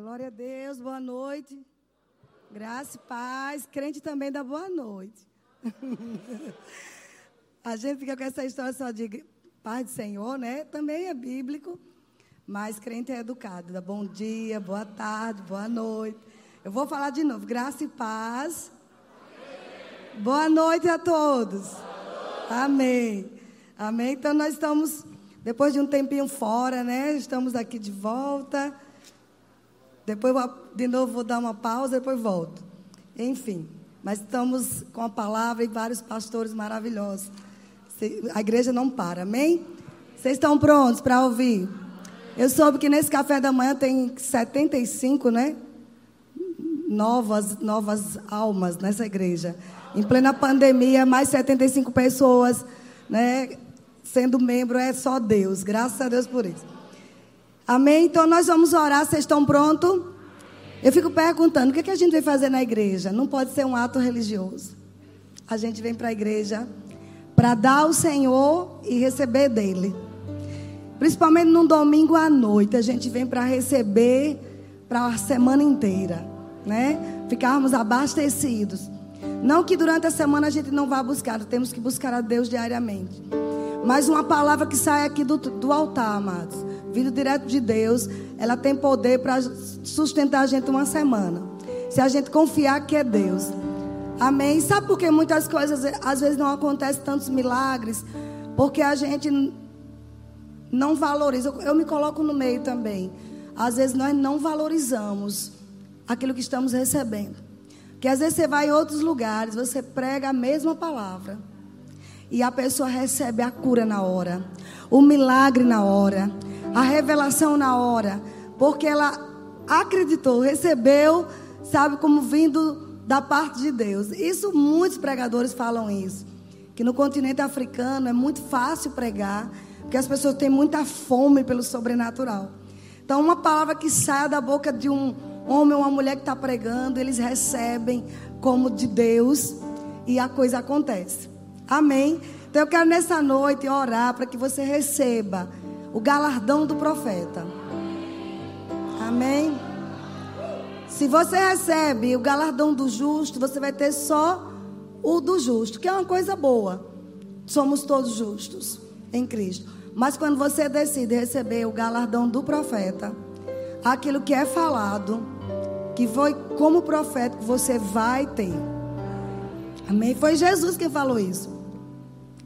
Glória a Deus, boa noite. Graça e paz. Crente também dá boa noite. a gente fica com essa história só de paz do Senhor, né? Também é bíblico, mas crente é educado. Dá bom dia, boa tarde, boa noite. Eu vou falar de novo. Graça e paz. Boa noite a todos. Amém. Amém. Então nós estamos, depois de um tempinho fora, né? Estamos aqui de volta. Depois, de novo, vou dar uma pausa, depois volto. Enfim, mas estamos com a palavra e vários pastores maravilhosos. A igreja não para, amém? Vocês estão prontos para ouvir? Eu soube que nesse café da manhã tem 75, né? Novas, novas almas nessa igreja. Em plena pandemia, mais 75 pessoas, né? Sendo membro é só Deus. Graças a Deus por isso. Amém? Então nós vamos orar. Vocês estão prontos? Eu fico perguntando: o que, é que a gente vai fazer na igreja? Não pode ser um ato religioso. A gente vem para a igreja para dar ao Senhor e receber dele. Principalmente num domingo à noite, a gente vem para receber para a semana inteira, né? Ficarmos abastecidos. Não que durante a semana a gente não vá buscar, temos que buscar a Deus diariamente. Mas uma palavra que sai aqui do, do altar, amados, vindo direto de Deus, ela tem poder para sustentar a gente uma semana. Se a gente confiar que é Deus. Amém? Sabe por que muitas coisas às vezes não acontecem tantos milagres? Porque a gente não valoriza. Eu me coloco no meio também. Às vezes nós não valorizamos aquilo que estamos recebendo. Que às vezes você vai em outros lugares, você prega a mesma palavra. E a pessoa recebe a cura na hora, o milagre na hora, a revelação na hora, porque ela acreditou, recebeu, sabe, como vindo da parte de Deus. Isso muitos pregadores falam isso, que no continente africano é muito fácil pregar, porque as pessoas têm muita fome pelo sobrenatural. Então, uma palavra que sai da boca de um homem ou uma mulher que está pregando, eles recebem como de Deus e a coisa acontece. Amém? Então eu quero nessa noite orar para que você receba o galardão do profeta. Amém? Se você recebe o galardão do justo, você vai ter só o do justo, que é uma coisa boa. Somos todos justos em Cristo. Mas quando você decide receber o galardão do profeta, aquilo que é falado, que foi como profeta que você vai ter. Amém? Foi Jesus quem falou isso.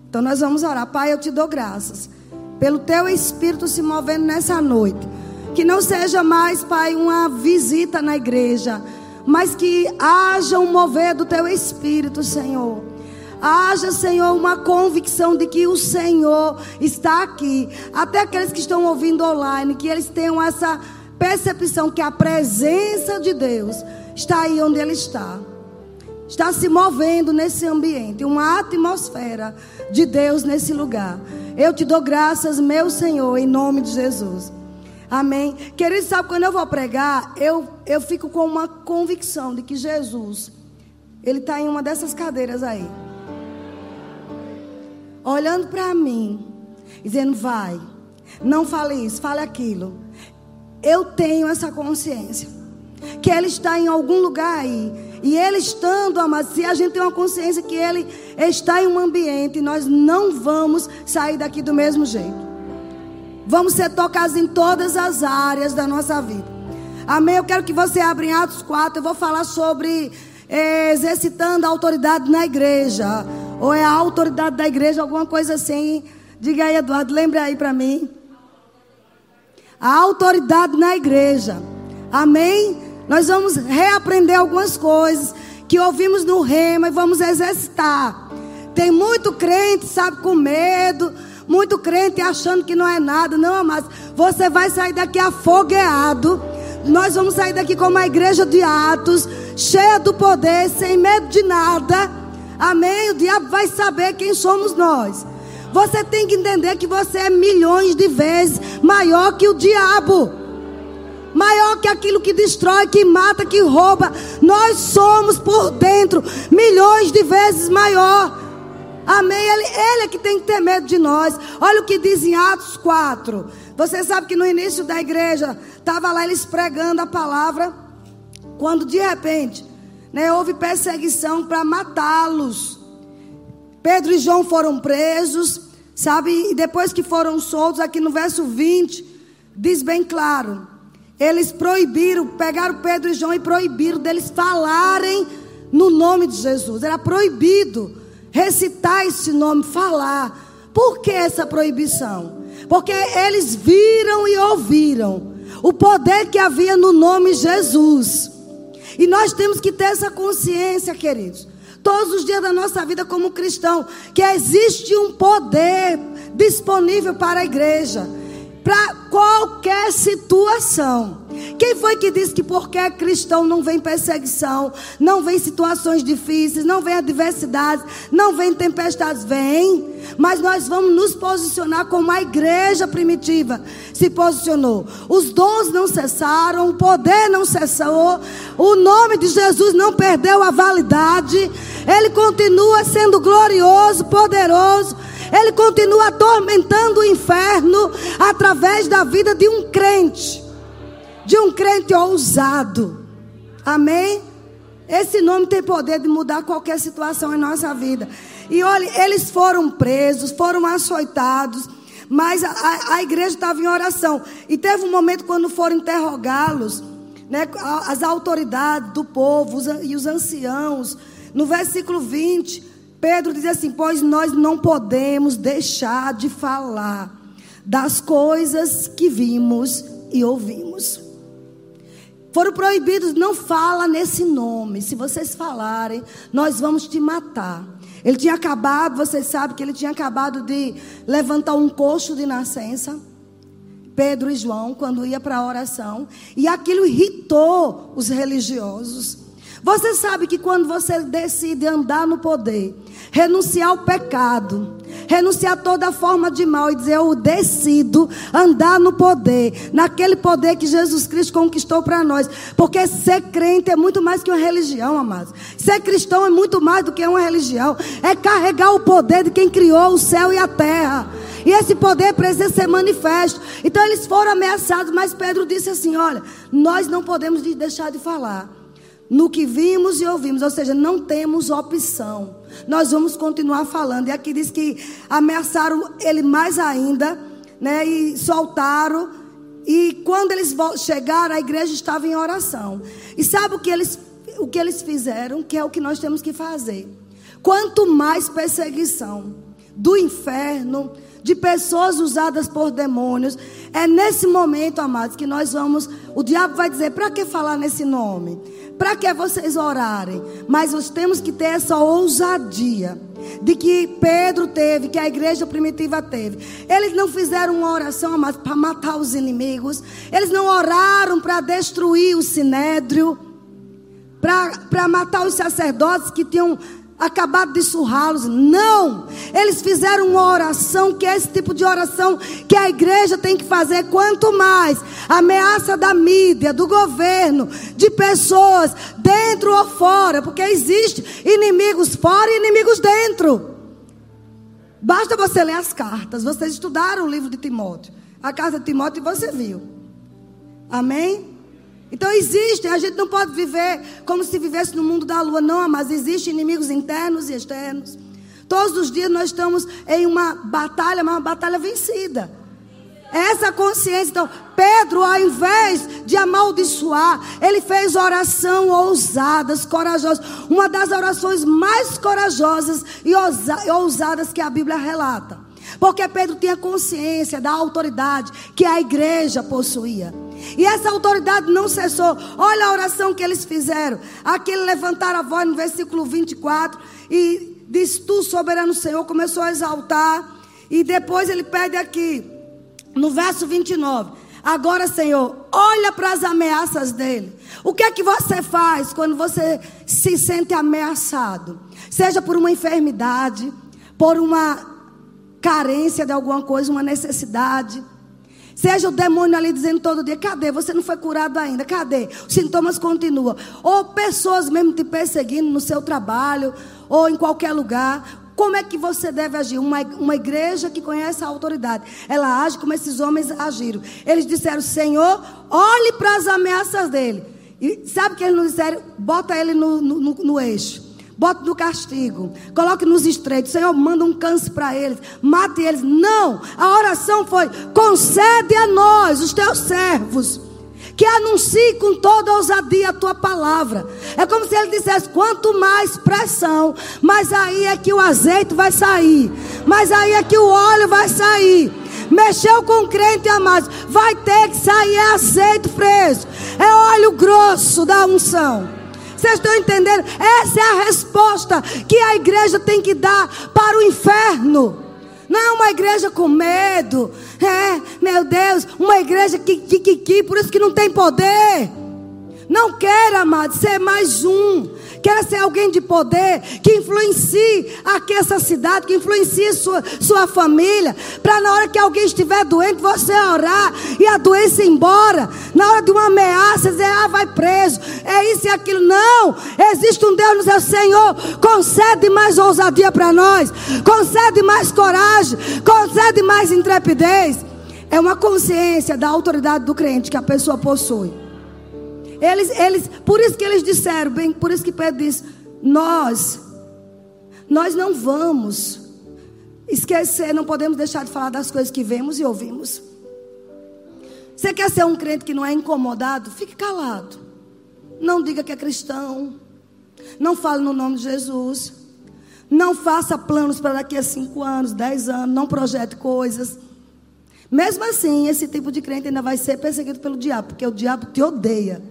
Então nós vamos orar. Pai, eu te dou graças pelo teu espírito se movendo nessa noite. Que não seja mais, Pai, uma visita na igreja, mas que haja um mover do teu espírito, Senhor. Haja, Senhor, uma convicção de que o Senhor está aqui. Até aqueles que estão ouvindo online, que eles tenham essa percepção que a presença de Deus está aí onde Ele está. Está se movendo nesse ambiente, uma atmosfera de Deus nesse lugar. Eu te dou graças, meu Senhor, em nome de Jesus. Amém. Querido, sabe quando eu vou pregar, eu, eu fico com uma convicção de que Jesus, Ele está em uma dessas cadeiras aí. Olhando para mim, dizendo: vai, não fale isso, fale aquilo eu tenho essa consciência. Que Ele está em algum lugar aí. E Ele estando, amado, se a gente tem uma consciência que Ele está em um ambiente, nós não vamos sair daqui do mesmo jeito. Vamos ser tocados em todas as áreas da nossa vida. Amém? Eu quero que você abra em Atos 4. Eu vou falar sobre é, exercitando a autoridade na igreja. Ou é a autoridade da igreja, alguma coisa assim. Diga aí, Eduardo, lembra aí para mim a autoridade na igreja. Amém? Nós vamos reaprender algumas coisas que ouvimos no rema e vamos exercitar. Tem muito crente, sabe, com medo, muito crente achando que não é nada. Não, amados, você vai sair daqui afogueado. Nós vamos sair daqui como a igreja de Atos, cheia do poder, sem medo de nada. Amém? O diabo vai saber quem somos nós. Você tem que entender que você é milhões de vezes maior que o diabo. Maior que aquilo que destrói, que mata, que rouba. Nós somos por dentro milhões de vezes maior. Amém? Ele, ele é que tem que ter medo de nós. Olha o que diz em Atos 4. Você sabe que no início da igreja, estava lá eles pregando a palavra. Quando de repente, né, houve perseguição para matá-los. Pedro e João foram presos, sabe? E depois que foram soltos, aqui no verso 20, diz bem claro: eles proibiram, pegaram Pedro e João e proibiram deles falarem no nome de Jesus. Era proibido recitar esse nome, falar. Por que essa proibição? Porque eles viram e ouviram o poder que havia no nome Jesus. E nós temos que ter essa consciência, queridos todos os dias da nossa vida como cristão, que existe um poder disponível para a igreja, para qualquer situação. Quem foi que disse que porque é cristão não vem perseguição, não vem situações difíceis, não vem adversidades, não vem tempestades? Vem, mas nós vamos nos posicionar como a igreja primitiva se posicionou. Os dons não cessaram, o poder não cessou, o nome de Jesus não perdeu a validade, ele continua sendo glorioso, poderoso. Ele continua atormentando o inferno através da vida de um crente de um crente ousado. Amém? Esse nome tem poder de mudar qualquer situação em nossa vida. E olha, eles foram presos, foram açoitados, mas a, a, igreja estava em oração. E teve um momento quando foram interrogá-los, né, as autoridades do povo os, e os anciãos. No versículo 20, Pedro diz assim: Pois nós não podemos deixar de falar das coisas que vimos e ouvimos. Foram proibidos, não fala nesse nome. Se vocês falarem, nós vamos te matar. Ele tinha acabado, vocês sabem que ele tinha acabado de levantar um coxo de nascença. Pedro e João, quando ia para a oração. E aquilo irritou os religiosos. Você sabe que quando você decide andar no poder, renunciar ao pecado, renunciar a toda forma de mal e dizer: Eu decido andar no poder, naquele poder que Jesus Cristo conquistou para nós. Porque ser crente é muito mais que uma religião, amados. Ser cristão é muito mais do que uma religião. É carregar o poder de quem criou o céu e a terra. E esse poder precisa ser manifesto. Então eles foram ameaçados, mas Pedro disse assim: Olha, nós não podemos deixar de falar no que vimos e ouvimos, ou seja, não temos opção. Nós vamos continuar falando. E aqui diz que ameaçaram ele mais ainda, né? E soltaram. E quando eles chegaram, a igreja estava em oração. E sabe o que eles, o que eles fizeram? Que é o que nós temos que fazer. Quanto mais perseguição do inferno, de pessoas usadas por demônios. É nesse momento, amados, que nós vamos. O diabo vai dizer: para que falar nesse nome? Para que vocês orarem? Mas nós temos que ter essa ousadia de que Pedro teve, que a igreja primitiva teve. Eles não fizeram uma oração para matar os inimigos. Eles não oraram para destruir o sinédrio, para matar os sacerdotes que tinham acabado de surrá-los. Não! Eles fizeram uma oração, que é esse tipo de oração que a igreja tem que fazer. Quanto mais ameaça da mídia, do governo, de pessoas, dentro ou fora, porque existe inimigos fora e inimigos dentro. Basta você ler as cartas. Vocês estudaram o livro de Timóteo. A carta de Timóteo você viu. Amém? Então existem, a gente não pode viver como se vivesse no mundo da lua, não, mas existem inimigos internos e externos. Todos os dias nós estamos em uma batalha, mas uma batalha vencida. Essa consciência, então, Pedro, ao invés de amaldiçoar, ele fez oração ousadas, corajosas. Uma das orações mais corajosas e ousadas que a Bíblia relata. Porque Pedro tinha consciência da autoridade que a igreja possuía. E essa autoridade não cessou. Olha a oração que eles fizeram. Aqui levantaram a voz no versículo 24 e diz: Tu, soberano Senhor, começou a exaltar. E depois ele pede aqui, no verso 29. Agora, Senhor, olha para as ameaças dele. O que é que você faz quando você se sente ameaçado? Seja por uma enfermidade, por uma carência de alguma coisa, uma necessidade. Seja o demônio ali dizendo todo dia: cadê? Você não foi curado ainda, cadê? Os sintomas continuam. Ou pessoas mesmo te perseguindo no seu trabalho, ou em qualquer lugar. Como é que você deve agir? Uma, uma igreja que conhece a autoridade, ela age como esses homens agiram. Eles disseram: Senhor, olhe para as ameaças dele. E sabe que eles nos disseram? Bota ele no, no, no, no eixo. Bota no castigo. Coloque nos estreitos. Senhor, manda um câncer para eles. Mate eles. Não. A oração foi: concede a nós, os teus servos que anuncie com toda ousadia a tua palavra. É como se ele dissesse: quanto mais pressão, mas aí é que o azeite vai sair, mas aí é que o óleo vai sair. Mexeu com crente, amados, vai ter que sair azeite fresco, é óleo grosso da unção. Vocês estão entendendo? Essa é a resposta que a igreja tem que dar para o inferno. Não é uma igreja com medo. É, meu Deus, uma igreja que, que, que, que por isso que não tem poder. Não quer, amado, ser mais um. Quer ser alguém de poder que influencie aqui essa cidade, que influencie sua, sua família. Para na hora que alguém estiver doente, você orar e a doença ir embora. Na hora de uma ameaça, dizer, ah, vai preso. É isso e aquilo. Não. Existe um Deus no seu Senhor. Concede mais ousadia para nós. Concede mais coragem. Concede mais intrepidez. É uma consciência da autoridade do crente que a pessoa possui. Eles, eles, por isso que eles disseram, bem, por isso que Pedro disse: nós, nós não vamos esquecer, não podemos deixar de falar das coisas que vemos e ouvimos. Você quer ser um crente que não é incomodado? Fique calado. Não diga que é cristão. Não fale no nome de Jesus. Não faça planos para daqui a cinco anos, dez anos. Não projete coisas. Mesmo assim, esse tipo de crente ainda vai ser perseguido pelo diabo, porque o diabo te odeia.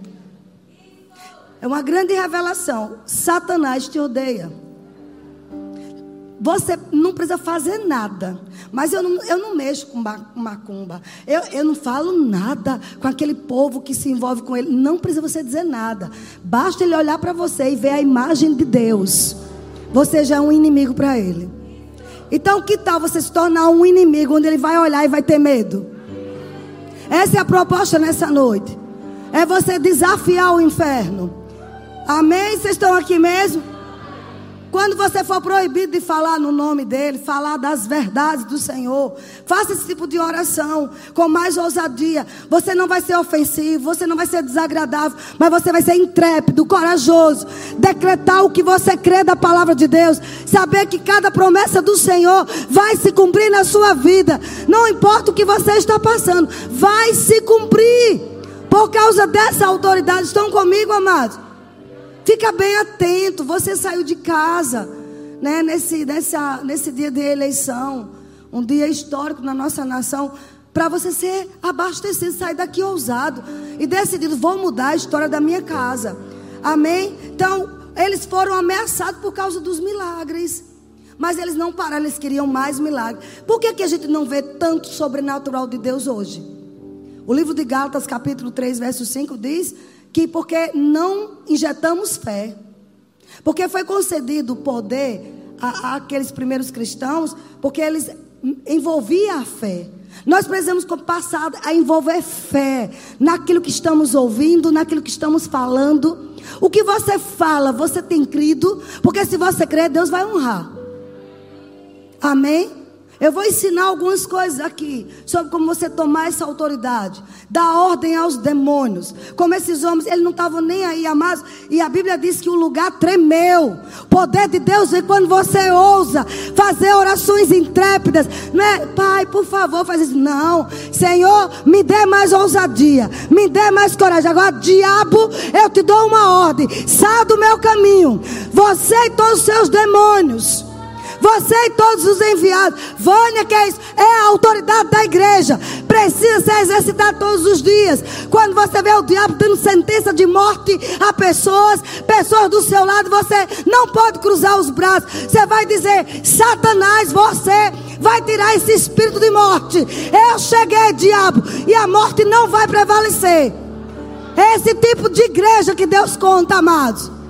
É uma grande revelação. Satanás te odeia. Você não precisa fazer nada. Mas eu não, eu não mexo com macumba. Eu, eu não falo nada com aquele povo que se envolve com ele. Não precisa você dizer nada. Basta ele olhar para você e ver a imagem de Deus. Você já é um inimigo para ele. Então, que tal você se tornar um inimigo onde ele vai olhar e vai ter medo? Essa é a proposta nessa noite. É você desafiar o inferno. Amém? Vocês estão aqui mesmo? Quando você for proibido de falar no nome dele, falar das verdades do Senhor, faça esse tipo de oração com mais ousadia. Você não vai ser ofensivo, você não vai ser desagradável, mas você vai ser intrépido, corajoso, decretar o que você crê da palavra de Deus, saber que cada promessa do Senhor vai se cumprir na sua vida. Não importa o que você está passando, vai se cumprir. Por causa dessa autoridade, estão comigo, amados? Fica bem atento. Você saiu de casa, né, nesse, nessa, nesse dia de eleição, um dia histórico na nossa nação, para você ser abastecido, sair daqui ousado e decidido: vou mudar a história da minha casa. Amém? Então, eles foram ameaçados por causa dos milagres. Mas eles não pararam, eles queriam mais milagres. Por que, que a gente não vê tanto sobrenatural de Deus hoje? O livro de Gálatas, capítulo 3, verso 5 diz que porque não injetamos fé, porque foi concedido poder àqueles primeiros cristãos, porque eles envolviam a fé. Nós precisamos passar a envolver fé naquilo que estamos ouvindo, naquilo que estamos falando. O que você fala, você tem crido, porque se você crer, Deus vai honrar. Amém? Eu vou ensinar algumas coisas aqui sobre como você tomar essa autoridade, dar ordem aos demônios. Como esses homens, eles não estavam nem aí, amados. E a Bíblia diz que o lugar tremeu. O poder de Deus vem quando você ousa fazer orações intrépidas. Não é, Pai, por favor, faz isso. Não, Senhor, me dê mais ousadia, me dê mais coragem. Agora, diabo, eu te dou uma ordem. Saia do meu caminho. Você e todos os seus demônios. Você e todos os enviados. Vânia, que é isso? É a autoridade da igreja. Precisa ser exercitada todos os dias. Quando você vê o diabo dando sentença de morte a pessoas, pessoas do seu lado, você não pode cruzar os braços. Você vai dizer: Satanás, você vai tirar esse espírito de morte. Eu cheguei, diabo, e a morte não vai prevalecer. É esse tipo de igreja que Deus conta, amados.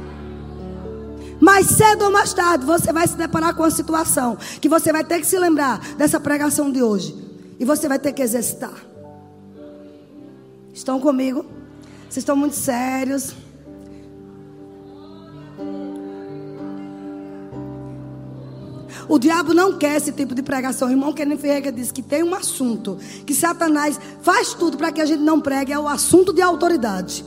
Mais cedo ou mais tarde você vai se deparar com uma situação que você vai ter que se lembrar dessa pregação de hoje. E você vai ter que exercitar. Estão comigo? Vocês estão muito sérios. O diabo não quer esse tipo de pregação. O irmão Kenneth Ferreira disse que tem um assunto que Satanás faz tudo para que a gente não pregue, é o assunto de autoridade.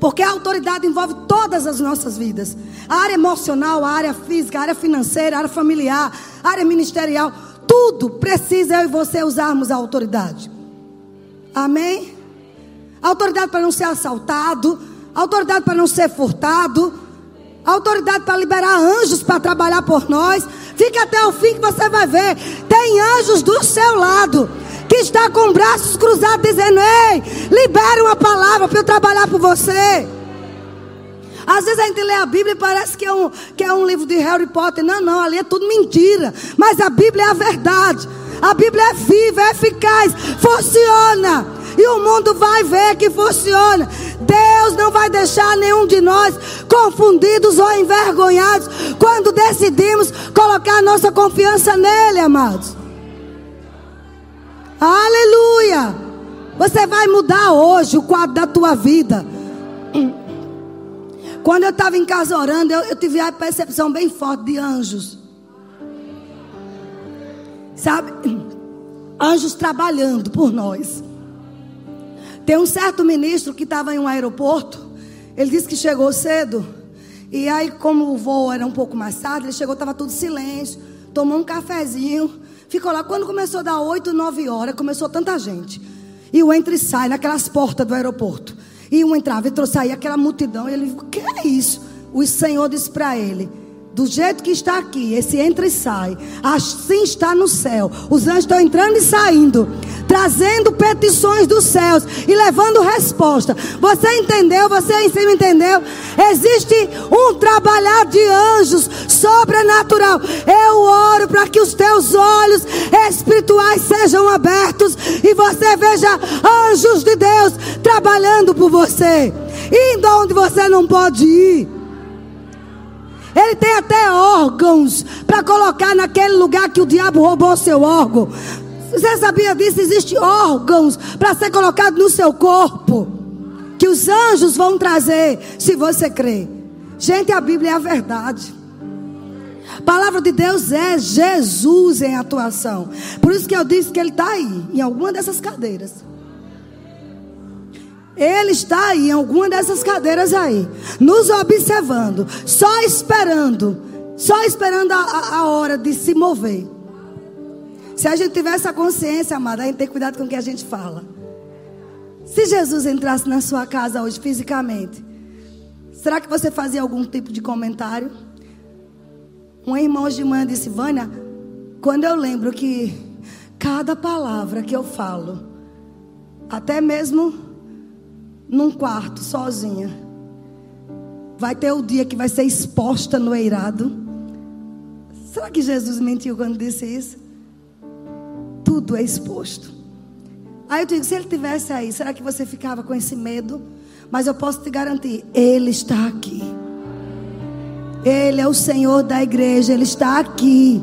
Porque a autoridade envolve todas as nossas vidas. A área emocional, a área física, a área financeira, a área familiar, a área ministerial. Tudo precisa eu e você usarmos a autoridade. Amém? Autoridade para não ser assaltado. Autoridade para não ser furtado. Autoridade para liberar anjos para trabalhar por nós. Fique até o fim que você vai ver. Tem anjos do seu lado está com braços cruzados dizendo: Ei, libere uma palavra para eu trabalhar por você. Às vezes a gente lê a Bíblia e parece que é, um, que é um livro de Harry Potter. Não, não, ali é tudo mentira. Mas a Bíblia é a verdade. A Bíblia é viva, é eficaz, funciona. E o mundo vai ver que funciona. Deus não vai deixar nenhum de nós confundidos ou envergonhados quando decidimos colocar nossa confiança nele, amados. Aleluia! Você vai mudar hoje o quadro da tua vida. Quando eu estava em casa orando, eu, eu tive a percepção bem forte de anjos. Sabe? Anjos trabalhando por nós. Tem um certo ministro que estava em um aeroporto. Ele disse que chegou cedo. E aí, como o voo era um pouco mais tarde, ele chegou, estava tudo silêncio. Tomou um cafezinho. Ficou lá. Quando começou a dar 8, 9 horas, começou tanta gente. E o entra e sai naquelas portas do aeroporto. E um entrava, entrou, saía aquela multidão. E ele, o que é isso? O Senhor disse para ele: do jeito que está aqui, esse entra e sai, assim está no céu. Os anjos estão entrando e saindo, trazendo petições dos céus e levando resposta. Você entendeu? Você em cima entendeu? Existe um trabalhar de anjos sobrenatural. Eu oro para que os teus olhos espirituais sejam abertos e você veja anjos de Deus trabalhando por você, indo onde você não pode ir. Ele tem até órgãos para colocar naquele lugar que o diabo roubou seu órgão. Você sabia disso? Existem órgãos para ser colocado no seu corpo. Que os anjos vão trazer, se você crê. Gente, a Bíblia é a verdade. A palavra de Deus é Jesus em atuação. Por isso que eu disse que ele está aí, em alguma dessas cadeiras. Ele está aí, em alguma dessas cadeiras aí, nos observando, só esperando, só esperando a, a hora de se mover. Se a gente tiver essa consciência, amada, a gente tem cuidado com o que a gente fala. Se Jesus entrasse na sua casa hoje fisicamente, será que você fazia algum tipo de comentário? Um irmão de manhã disse: Vânia, quando eu lembro que cada palavra que eu falo, até mesmo num quarto sozinha. Vai ter o dia que vai ser exposta no eirado. Será que Jesus mentiu quando disse isso? Tudo é exposto. Aí eu digo, se ele tivesse aí, será que você ficava com esse medo? Mas eu posso te garantir, ele está aqui. Ele é o Senhor da igreja, ele está aqui.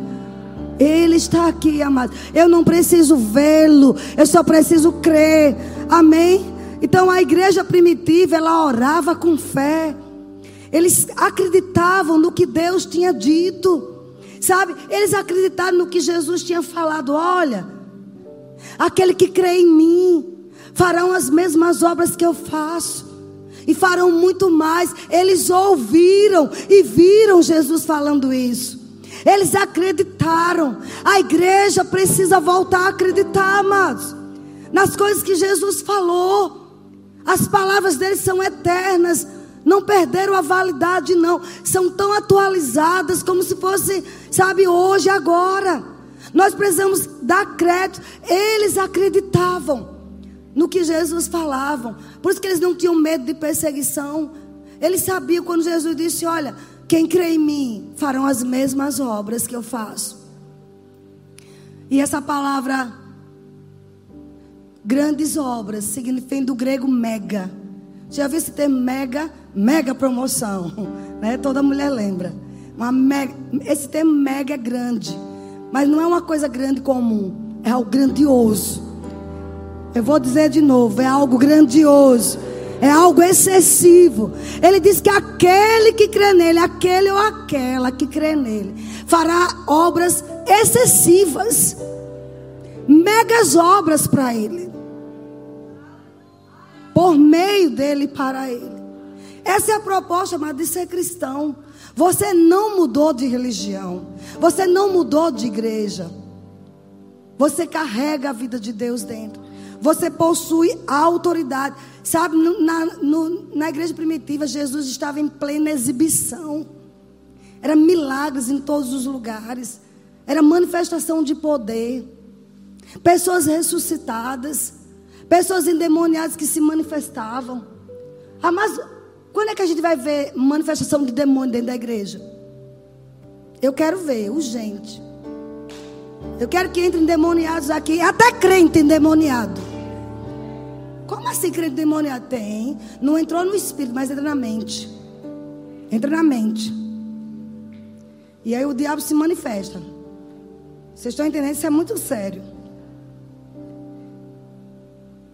Ele está aqui, amado. Eu não preciso vê-lo, eu só preciso crer. Amém? Então a igreja primitiva, ela orava com fé. Eles acreditavam no que Deus tinha dito. Sabe? Eles acreditaram no que Jesus tinha falado. Olha, aquele que crê em mim farão as mesmas obras que eu faço. E farão muito mais. Eles ouviram e viram Jesus falando isso. Eles acreditaram. A igreja precisa voltar a acreditar, amados, nas coisas que Jesus falou. As palavras dele são eternas, não perderam a validade, não. São tão atualizadas como se fosse, sabe, hoje, agora. Nós precisamos dar crédito. Eles acreditavam no que Jesus falava. Por isso que eles não tinham medo de perseguição. Eles sabiam quando Jesus disse: Olha, quem crê em mim farão as mesmas obras que eu faço. E essa palavra Grandes obras, significa do grego mega. Já viu esse termo mega? Mega promoção. Né? Toda mulher lembra. Uma mega, esse termo mega é grande. Mas não é uma coisa grande comum. É algo grandioso. Eu vou dizer de novo: é algo grandioso. É algo excessivo. Ele diz que aquele que crê nele, aquele ou aquela que crê nele, fará obras excessivas, megas obras para ele, por meio dele para ele. Essa é a proposta, mas de ser cristão. Você não mudou de religião, você não mudou de igreja. Você carrega a vida de Deus dentro. Você possui a autoridade. Sabe, na, no, na igreja primitiva, Jesus estava em plena exibição. Era milagres em todos os lugares. Era manifestação de poder. Pessoas ressuscitadas. Pessoas endemoniadas que se manifestavam. Ah, mas quando é que a gente vai ver manifestação de demônio dentro da igreja? Eu quero ver, urgente. Eu quero que entrem endemoniados aqui, até crente endemoniado. Como assim crente endemoniado? Tem. Não entrou no espírito, mas entra na mente. Entra na mente. E aí o diabo se manifesta. Vocês estão entendendo? Isso é muito sério.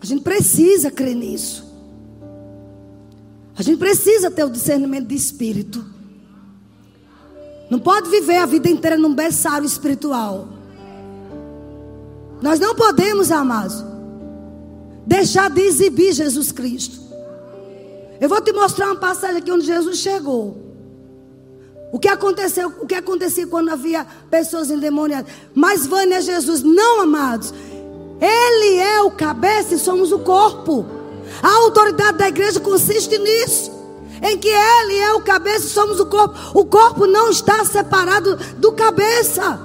A gente precisa crer nisso. A gente precisa ter o discernimento de espírito. Não pode viver a vida inteira num berçário espiritual. Nós não podemos, amados, deixar de exibir Jesus Cristo. Eu vou te mostrar uma passagem aqui onde Jesus chegou. O que aconteceu, o que acontecia quando havia pessoas endemoniadas? Mas Vânia Jesus, não, amados. Ele é o cabeça e somos o corpo. A autoridade da igreja consiste nisso. Em que ele é o cabeça e somos o corpo. O corpo não está separado do cabeça.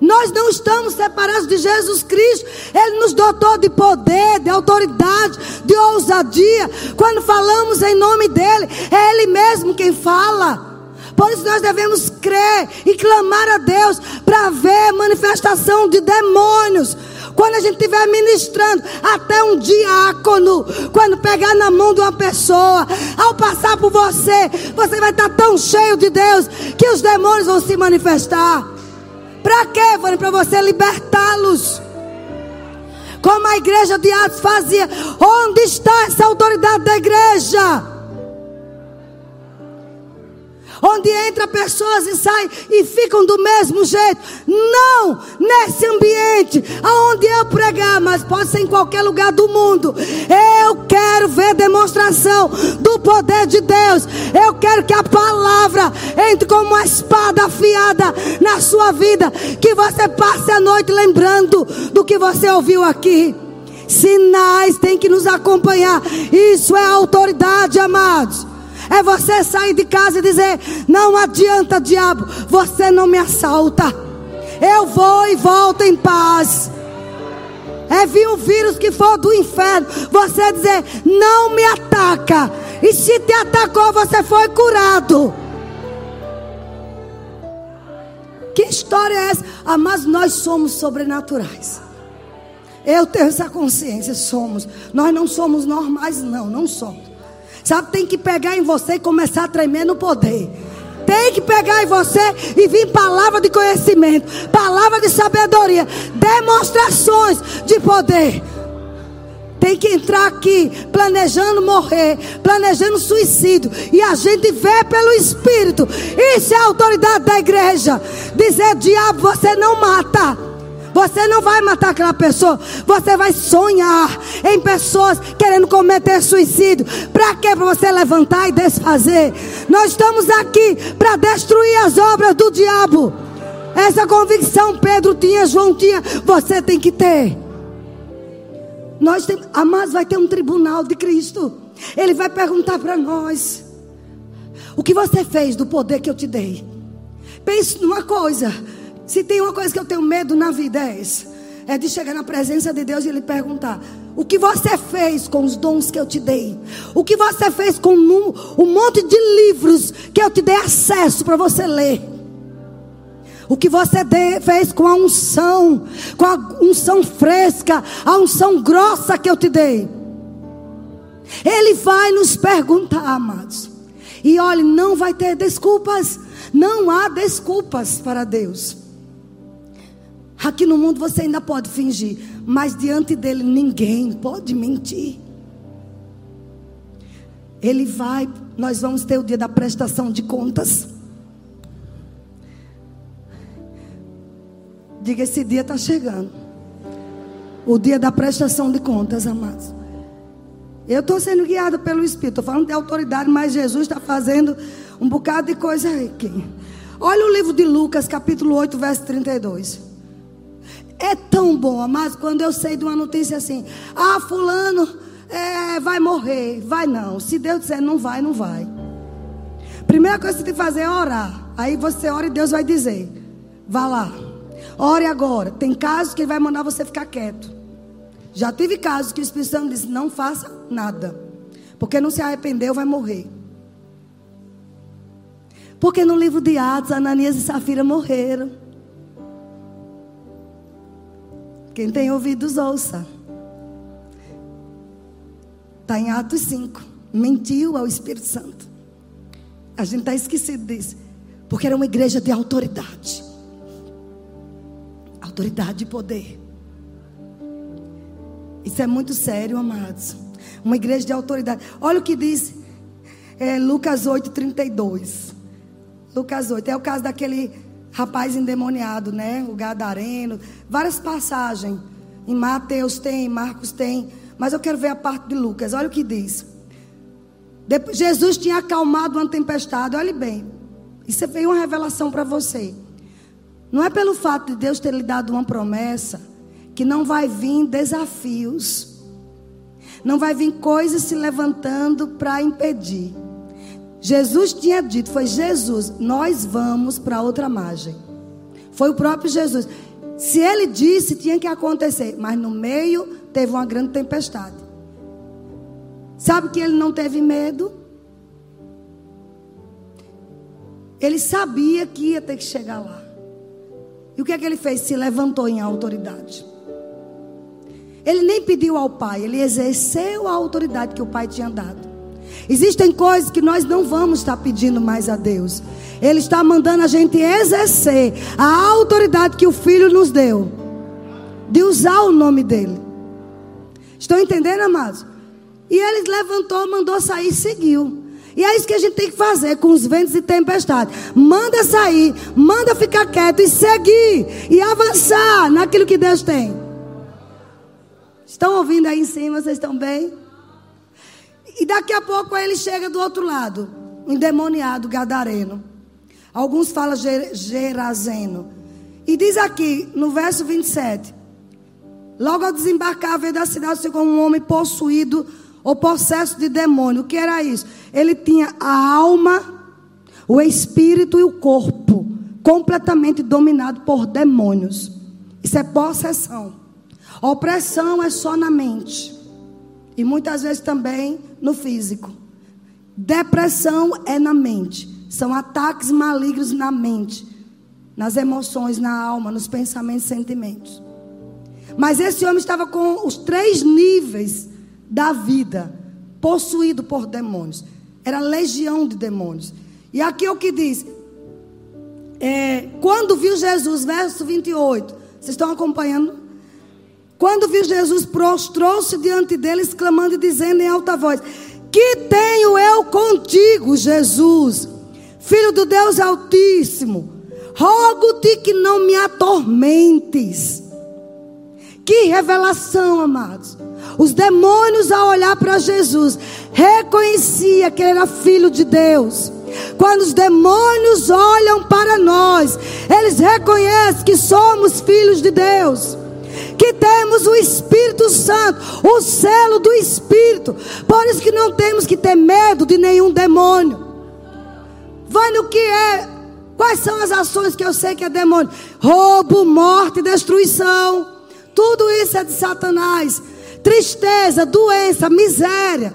Nós não estamos separados de Jesus Cristo. Ele nos dotou de poder, de autoridade, de ousadia. Quando falamos em nome dele, é Ele mesmo quem fala. Por isso nós devemos crer e clamar a Deus para ver manifestação de demônios. Quando a gente estiver ministrando, até um diácono, quando pegar na mão de uma pessoa, ao passar por você, você vai estar tão cheio de Deus que os demônios vão se manifestar. Para quê, Vânia? Para você libertá-los. Como a igreja de Atos fazia. Onde está essa autoridade da igreja? Onde entra pessoas e saem e ficam do mesmo jeito. Não nesse ambiente aonde eu pregar, mas pode ser em qualquer lugar do mundo. Eu quero ver demonstração do poder de Deus. Eu quero que a palavra entre como uma espada afiada na sua vida, que você passe a noite lembrando do que você ouviu aqui. Sinais têm que nos acompanhar. Isso é autoridade, amados. É você sair de casa e dizer: Não adianta, diabo, você não me assalta. Eu vou e volto em paz. É vir um vírus que for do inferno. Você dizer: Não me ataca. E se te atacou, você foi curado. Que história é essa? Ah, mas nós somos sobrenaturais. Eu tenho essa consciência, somos. Nós não somos normais, não, não somos. Sabe, tem que pegar em você e começar a tremer no poder. Tem que pegar em você e vir palavra de conhecimento, palavra de sabedoria, demonstrações de poder. Tem que entrar aqui planejando morrer, planejando suicídio. E a gente vê pelo Espírito. Isso é a autoridade da igreja. Dizer, diabo, você não mata. Você não vai matar aquela pessoa. Você vai sonhar em pessoas querendo cometer suicídio. Para quê? Para você levantar e desfazer. Nós estamos aqui para destruir as obras do diabo. Essa convicção Pedro tinha, João tinha, você tem que ter. Nós temos, amados, vai ter um tribunal de Cristo. Ele vai perguntar para nós: O que você fez do poder que eu te dei? Pense numa coisa: se tem uma coisa que eu tenho medo na vida é essa. É de chegar na presença de Deus e Ele perguntar: O que você fez com os dons que eu te dei? O que você fez com um, monte de livros que eu te dei acesso para você ler? O que você de, fez com a unção, com a unção fresca, a unção grossa que eu te dei? Ele vai nos perguntar, amados. E olhe, não vai ter desculpas. Não há desculpas para Deus. Aqui no mundo você ainda pode fingir, mas diante dele ninguém pode mentir. Ele vai, nós vamos ter o dia da prestação de contas. Diga, esse dia está chegando. O dia da prestação de contas, amados. Eu estou sendo guiada pelo Espírito. Estou falando de autoridade, mas Jesus está fazendo um bocado de coisa aqui. Olha o livro de Lucas, capítulo 8, verso 32. É tão bom, amados, quando eu sei de uma notícia assim: ah, Fulano é, vai morrer. Vai não. Se Deus disser não vai, não vai. Primeira coisa que você tem que fazer é orar. Aí você ora e Deus vai dizer: vá lá. Ore agora. Tem casos que Ele vai mandar você ficar quieto. Já tive casos que o Espírito Santo disse: não faça nada. Porque não se arrependeu, vai morrer. Porque no livro de Atos, Ananias e Safira morreram. Quem tem ouvidos, ouça. Está em Atos 5. Mentiu ao Espírito Santo. A gente está esquecido disso. Porque era uma igreja de autoridade. Autoridade e poder. Isso é muito sério, amados. Uma igreja de autoridade. Olha o que diz é, Lucas 8, 32. Lucas 8. É o caso daquele rapaz endemoniado, né? O gadareno. Várias passagens. Em Mateus tem, em Marcos tem. Mas eu quero ver a parte de Lucas. Olha o que diz. Depois, Jesus tinha acalmado uma tempestade. Olhe bem. Isso veio uma revelação para você. Não é pelo fato de Deus ter lhe dado uma promessa que não vai vir desafios. Não vai vir coisas se levantando para impedir. Jesus tinha dito, foi Jesus, nós vamos para outra margem. Foi o próprio Jesus. Se ele disse, tinha que acontecer. Mas no meio teve uma grande tempestade. Sabe que ele não teve medo? Ele sabia que ia ter que chegar lá. E o que é que ele fez? Se levantou em autoridade. Ele nem pediu ao pai, ele exerceu a autoridade que o pai tinha dado. Existem coisas que nós não vamos estar pedindo mais a Deus. Ele está mandando a gente exercer a autoridade que o Filho nos deu, de usar o nome dele. Estão entendendo, amados? E ele levantou, mandou sair e seguiu. E é isso que a gente tem que fazer com os ventos e tempestades. Manda sair, manda ficar quieto e seguir e avançar naquilo que Deus tem. Estão ouvindo aí em cima? Vocês estão bem? E daqui a pouco ele chega do outro lado, endemoniado, gadareno. Alguns falam gerazeno. E diz aqui, no verso 27. Logo ao desembarcar, veio da cidade como um homem possuído ou possesso de demônio. O que era isso? Ele tinha a alma, o espírito e o corpo completamente dominado por demônios. Isso é possessão. Opressão é só na mente. E muitas vezes também no físico. Depressão é na mente. São ataques malignos na mente, nas emoções, na alma, nos pensamentos e sentimentos. Mas esse homem estava com os três níveis da vida, possuído por demônios. Era legião de demônios. E aqui é o que diz: é, quando viu Jesus, verso 28, vocês estão acompanhando? Quando viu Jesus, prostrou-se diante dele, exclamando e dizendo em alta voz: Que tenho eu contigo, Jesus, filho do Deus Altíssimo? Rogo-te que não me atormentes. Que revelação, amados. Os demônios, ao olhar para Jesus, reconhecia que ele era filho de Deus. Quando os demônios olham para nós, eles reconhecem que somos filhos de Deus que temos o Espírito Santo, o selo do Espírito. Por isso que não temos que ter medo de nenhum demônio. Vai no que é. Quais são as ações que eu sei que é demônio? Roubo, morte, destruição. Tudo isso é de Satanás. Tristeza, doença, miséria.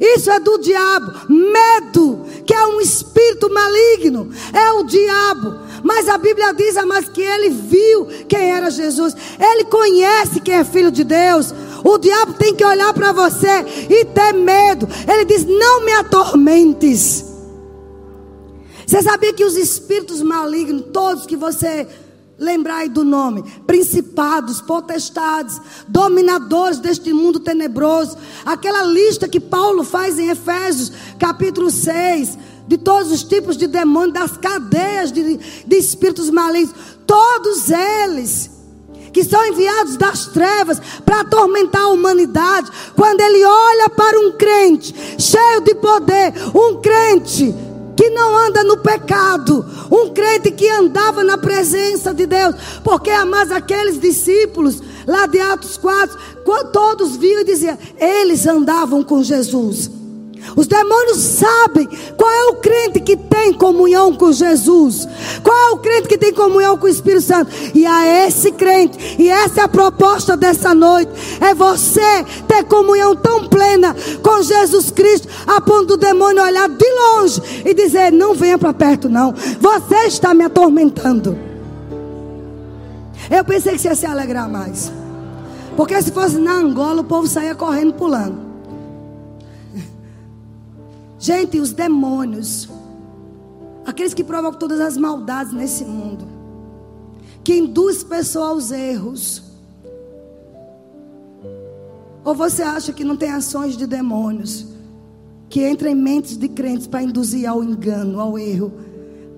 Isso é do diabo. Medo, que é um espírito maligno, é o diabo. Mas a Bíblia diz, mas que ele viu quem era Jesus. Ele conhece quem é filho de Deus. O diabo tem que olhar para você e ter medo. Ele diz: Não me atormentes. Você sabia que os espíritos malignos, todos que você Lembrai do nome: principados, potestades, dominadores deste mundo tenebroso. Aquela lista que Paulo faz em Efésios, capítulo 6, de todos os tipos de demônios, das cadeias de, de espíritos malignos. Todos eles que são enviados das trevas para atormentar a humanidade. Quando ele olha para um crente cheio de poder, um crente que não anda no pecado, um crente que andava na presença de Deus, porque amados aqueles discípulos lá de Atos 4, todos viam e diziam, eles andavam com Jesus. Os demônios sabem qual é o crente que tem comunhão com Jesus, qual é o crente que tem comunhão com o Espírito Santo. E a esse crente, e essa é a proposta dessa noite: é você ter comunhão tão plena com Jesus Cristo, a ponto do demônio olhar de longe e dizer: Não venha para perto, não, você está me atormentando. Eu pensei que você ia se alegrar mais, porque se fosse na Angola, o povo saía correndo, pulando. Gente, os demônios, aqueles que provocam todas as maldades nesse mundo, que induz pessoas aos erros. Ou você acha que não tem ações de demônios que entram em mentes de crentes para induzir ao engano, ao erro,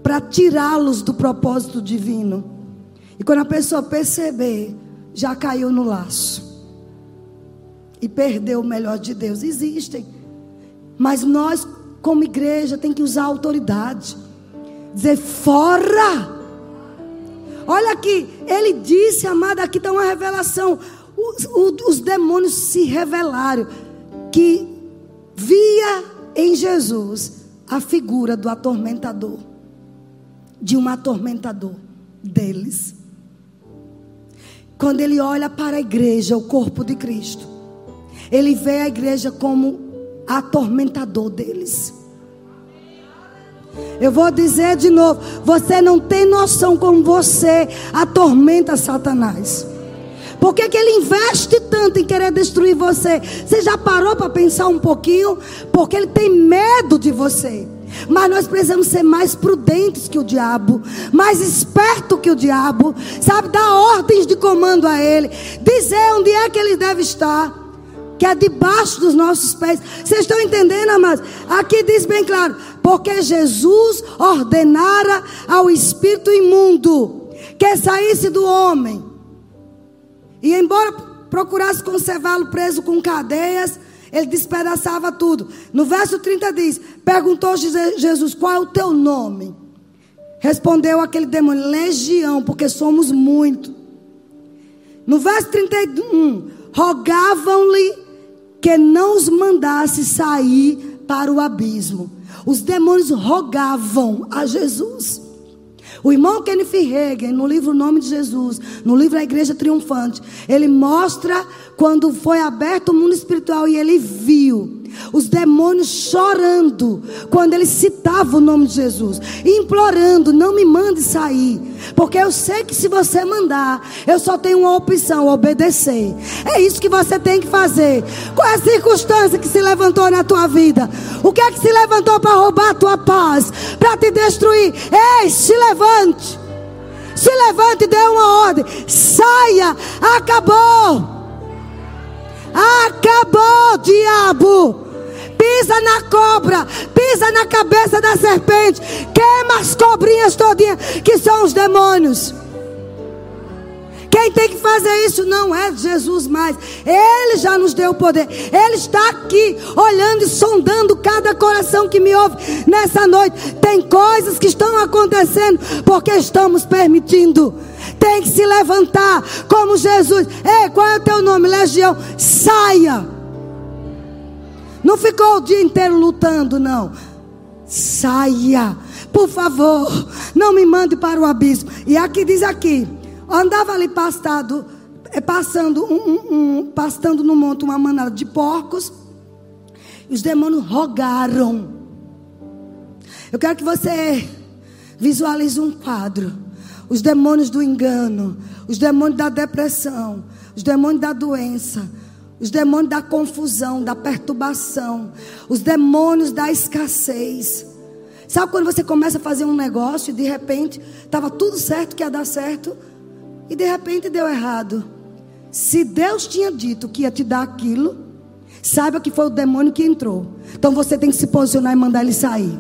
para tirá-los do propósito divino? E quando a pessoa perceber, já caiu no laço e perdeu o melhor de Deus. Existem. Mas nós, como igreja, tem que usar a autoridade. Dizer fora. Olha aqui, ele disse, amada, aqui está uma revelação. Os, os, os demônios se revelaram que via em Jesus a figura do atormentador, de um atormentador deles. Quando ele olha para a igreja, o corpo de Cristo, ele vê a igreja como atormentador deles. Eu vou dizer de novo: você não tem noção como você atormenta Satanás. Por que, que ele investe tanto em querer destruir você? Você já parou para pensar um pouquinho? Porque ele tem medo de você. Mas nós precisamos ser mais prudentes que o diabo, mais esperto que o diabo, sabe? Dar ordens de comando a ele, dizer onde é que ele deve estar que é debaixo dos nossos pés. Vocês estão entendendo, amados? Aqui diz bem claro: porque Jesus ordenara ao espírito imundo que saísse do homem, e embora procurasse conservá-lo preso com cadeias, ele despedaçava tudo. No verso 30 diz: Perguntou Jesus: Qual é o teu nome? Respondeu aquele demônio: Legião, porque somos muito. No verso 31, rogavam-lhe que não os mandasse sair para o abismo. Os demônios rogavam a Jesus. O irmão Kenneth Reagan, no livro O Nome de Jesus, no livro A Igreja Triunfante, ele mostra quando foi aberto o mundo espiritual e ele viu os demônios chorando quando ele citava o nome de Jesus, implorando: não me mande sair, porque eu sei que se você mandar, eu só tenho uma opção: obedecer. É isso que você tem que fazer. Qual é a circunstância que se levantou na tua vida? O que é que se levantou para roubar a tua paz, para te destruir? Ei, se levante. Se levante e dê uma ordem. Saia. Acabou. Acabou, diabo pisa na cobra, pisa na cabeça da serpente, queima as cobrinhas todinhas, que são os demônios. Quem tem que fazer isso não é Jesus mais. Ele já nos deu o poder. Ele está aqui, olhando e sondando cada coração que me ouve nessa noite. Tem coisas que estão acontecendo porque estamos permitindo. Tem que se levantar como Jesus. Ei, qual é o teu nome? Legião. Saia. Não ficou o dia inteiro lutando, não. Saia, por favor, não me mande para o abismo. E aqui diz aqui, andava ali pastado, é, passando, um, um, um, pastando no monte uma manada de porcos. E os demônios rogaram. Eu quero que você visualize um quadro. Os demônios do engano, os demônios da depressão, os demônios da doença, os demônios da confusão, da perturbação, os demônios da escassez. Sabe quando você começa a fazer um negócio e de repente estava tudo certo que ia dar certo, e de repente deu errado. Se Deus tinha dito que ia te dar aquilo, saiba que foi o demônio que entrou. Então você tem que se posicionar e mandar ele sair.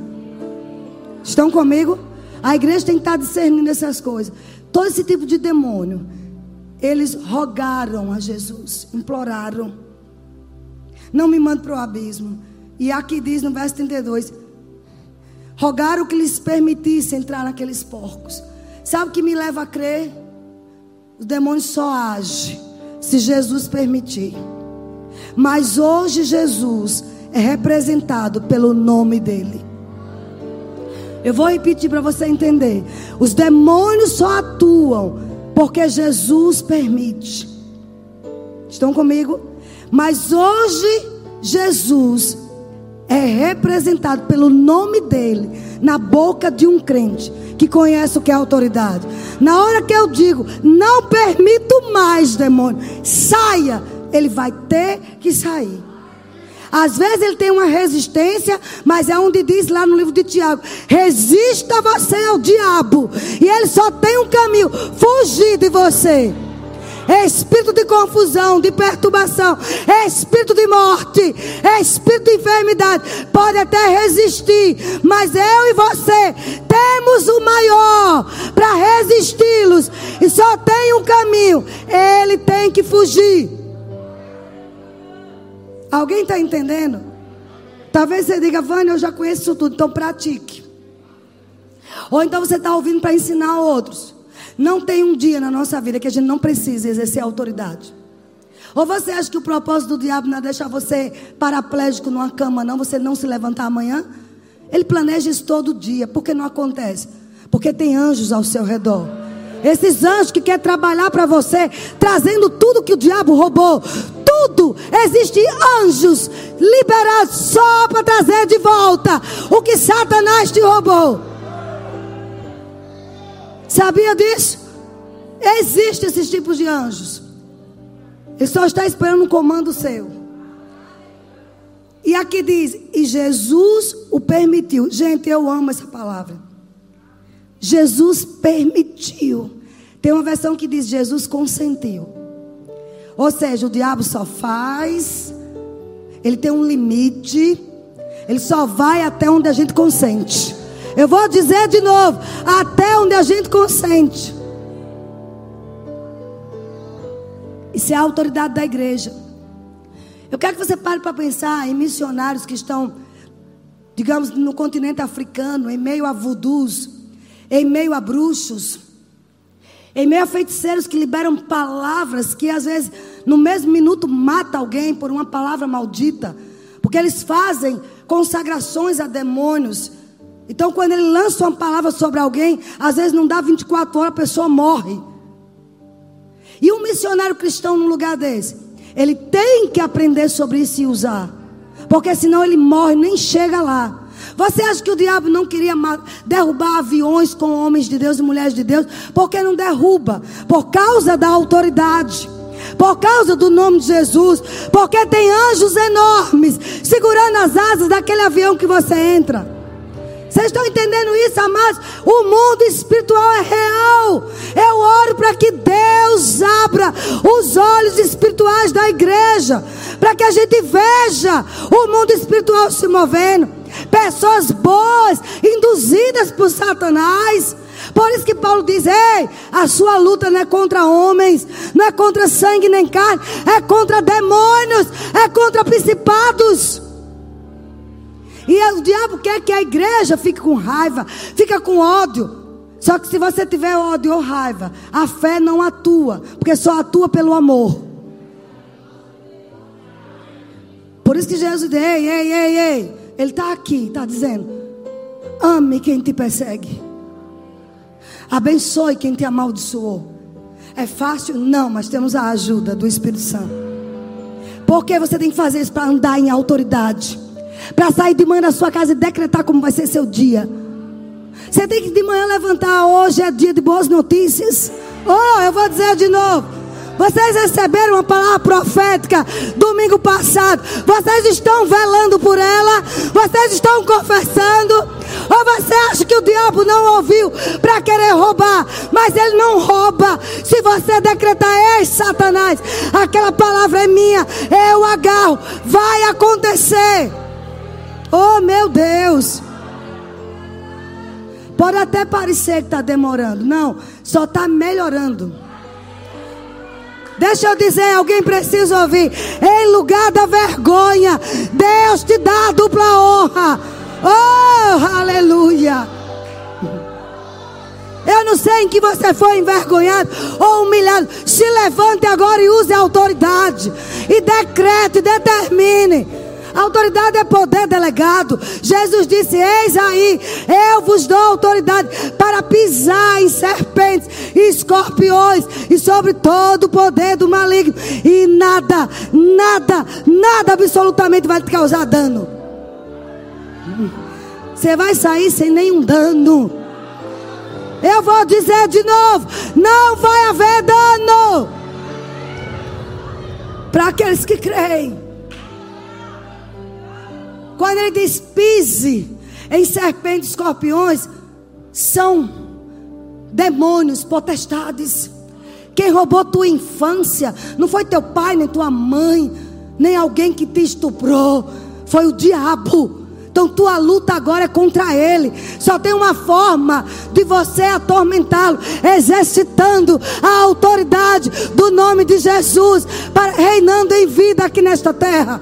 Estão comigo? A igreja tem que estar discernindo essas coisas. Todo esse tipo de demônio, eles rogaram a Jesus, imploraram. Não me mande para o abismo. E aqui diz no verso 32: rogaram que lhes permitisse entrar naqueles porcos. Sabe o que me leva a crer? O demônio só age se Jesus permitir. Mas hoje Jesus é representado pelo nome dele. Eu vou repetir para você entender. Os demônios só atuam porque Jesus permite. Estão comigo? Mas hoje Jesus é representado pelo nome dele na boca de um crente que conhece o que é autoridade. Na hora que eu digo, não permito mais, demônio, saia, ele vai ter que sair. Às vezes ele tem uma resistência, mas é onde diz lá no livro de Tiago: resista você ao diabo, e ele só tem um caminho: fugir de você. É espírito de confusão, de perturbação, é espírito de morte, é espírito de enfermidade. Pode até resistir, mas eu e você temos o maior para resisti-los. E só tem um caminho: ele tem que fugir. Alguém está entendendo? Talvez você diga, Vânia, eu já conheço isso tudo, então pratique. Ou então você está ouvindo para ensinar outros. Não tem um dia na nossa vida que a gente não precise exercer autoridade. Ou você acha que o propósito do diabo não é deixar você paraplégico numa cama, não, você não se levantar amanhã? Ele planeja isso todo dia. Por que não acontece? Porque tem anjos ao seu redor. Esses anjos que querem trabalhar para você, trazendo tudo que o diabo roubou. Tudo. Existem anjos liberados só para trazer de volta o que Satanás te roubou. Sabia disso? Existem esses tipos de anjos. Ele só está esperando um comando seu. E aqui diz: E Jesus o permitiu. Gente, eu amo essa palavra. Jesus permitiu. Tem uma versão que diz: Jesus consentiu. Ou seja, o diabo só faz, ele tem um limite, ele só vai até onde a gente consente. Eu vou dizer de novo: até onde a gente consente. Isso é a autoridade da igreja. Eu quero que você pare para pensar em missionários que estão, digamos, no continente africano, em meio a vudus, em meio a bruxos, em meio a feiticeiros que liberam palavras que às vezes no mesmo minuto mata alguém por uma palavra maldita, porque eles fazem consagrações a demônios então, quando ele lança uma palavra sobre alguém, às vezes não dá 24 horas, a pessoa morre. E um missionário cristão num lugar desse, ele tem que aprender sobre isso e usar, porque senão ele morre, nem chega lá. Você acha que o diabo não queria derrubar aviões com homens de Deus e mulheres de Deus? Porque não derruba? Por causa da autoridade por causa do nome de Jesus, porque tem anjos enormes segurando as asas daquele avião que você entra. Vocês estão entendendo isso, amados? O mundo espiritual é real. Eu oro para que Deus abra os olhos espirituais da igreja, para que a gente veja o mundo espiritual se movendo. Pessoas boas, induzidas por Satanás. Por isso que Paulo diz: Ei, a sua luta não é contra homens, não é contra sangue nem carne, é contra demônios, é contra principados. E o diabo quer que a igreja fique com raiva, fica com ódio. Só que se você tiver ódio ou raiva, a fé não atua, porque só atua pelo amor. Por isso que Jesus diz: ei, ei, ei, ei. Ele está aqui, está dizendo: ame quem te persegue, abençoe quem te amaldiçoou. É fácil? Não, mas temos a ajuda do Espírito Santo. Porque você tem que fazer isso para andar em autoridade para sair de manhã da sua casa e decretar como vai ser seu dia. Você tem que de manhã levantar. Hoje é dia de boas notícias. Oh, eu vou dizer de novo. Vocês receberam uma palavra profética domingo passado. Vocês estão velando por ela. Vocês estão confessando. Ou você acha que o diabo não ouviu para querer roubar? Mas ele não rouba. Se você decretar, ei Satanás, aquela palavra é minha, eu agarro, vai acontecer. Oh meu Deus. Pode até parecer que está demorando. Não, só está melhorando. Deixa eu dizer, alguém precisa ouvir. Em lugar da vergonha, Deus te dá dupla honra. Oh, aleluia. Eu não sei em que você foi envergonhado ou humilhado. Se levante agora e use a autoridade. E decrete, determine. Autoridade é poder delegado. Jesus disse: Eis aí, eu vos dou autoridade para pisar em serpentes e escorpiões e sobre todo o poder do maligno. E nada, nada, nada absolutamente vai te causar dano. Você vai sair sem nenhum dano. Eu vou dizer de novo: não vai haver dano. Para aqueles que creem. Quando ele diz pise em serpentes escorpiões, são demônios, potestades. Quem roubou tua infância não foi teu pai, nem tua mãe, nem alguém que te estuprou, foi o diabo. Então tua luta agora é contra ele. Só tem uma forma de você atormentá-lo, exercitando a autoridade do nome de Jesus, para, reinando em vida aqui nesta terra.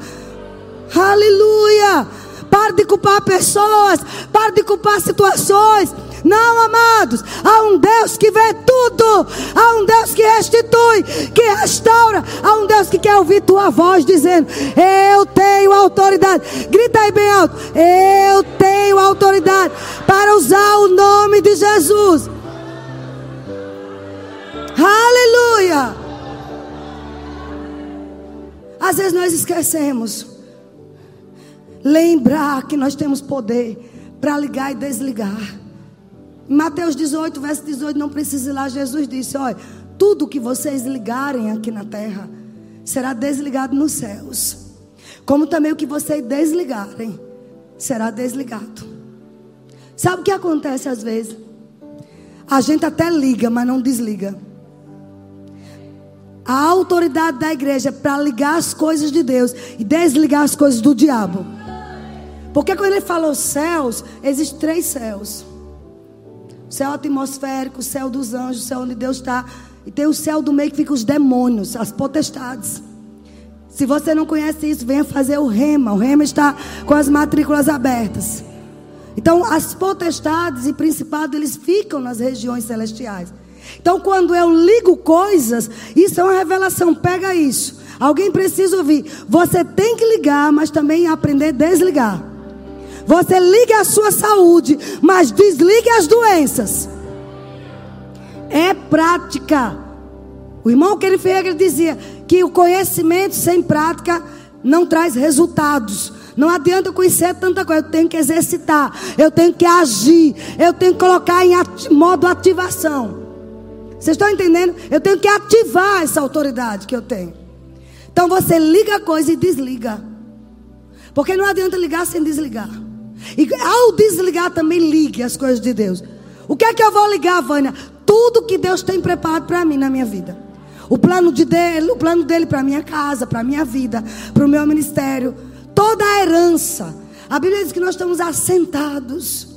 Aleluia! Pare de culpar pessoas, pare de culpar situações. Não, amados, há um Deus que vê tudo, há um Deus que restitui, que restaura, há um Deus que quer ouvir tua voz dizendo: Eu tenho autoridade. Grita aí bem alto: Eu tenho autoridade para usar o nome de Jesus. Aleluia! Às vezes nós esquecemos lembrar que nós temos poder para ligar e desligar. Mateus 18, verso 18, não precisa ir lá, Jesus disse: Olha, tudo que vocês ligarem aqui na terra será desligado nos céus, como também o que vocês desligarem será desligado. Sabe o que acontece às vezes? A gente até liga, mas não desliga. A autoridade da igreja é para ligar as coisas de Deus e desligar as coisas do diabo. Porque quando ele falou céus, existem três céus: o céu atmosférico, o céu dos anjos, o céu onde Deus está. E tem o céu do meio que fica os demônios, as potestades. Se você não conhece isso, venha fazer o rema. O rema está com as matrículas abertas. Então, as potestades e principados, eles ficam nas regiões celestiais. Então, quando eu ligo coisas, isso é uma revelação. Pega isso. Alguém precisa ouvir. Você tem que ligar, mas também aprender a desligar. Você liga a sua saúde, mas desligue as doenças. É prática. O irmão que ele fez, ele dizia que o conhecimento sem prática não traz resultados. Não adianta eu conhecer tanta coisa, eu tenho que exercitar, eu tenho que agir, eu tenho que colocar em ati modo ativação. Vocês estão entendendo? Eu tenho que ativar essa autoridade que eu tenho. Então você liga a coisa e desliga. Porque não adianta ligar sem desligar. E ao desligar também ligue as coisas de Deus. O que é que eu vou ligar, Vânia? Tudo que Deus tem preparado para mim na minha vida. O plano de dele, o plano dele para minha casa, para minha vida, para o meu ministério, toda a herança. A Bíblia diz que nós estamos assentados.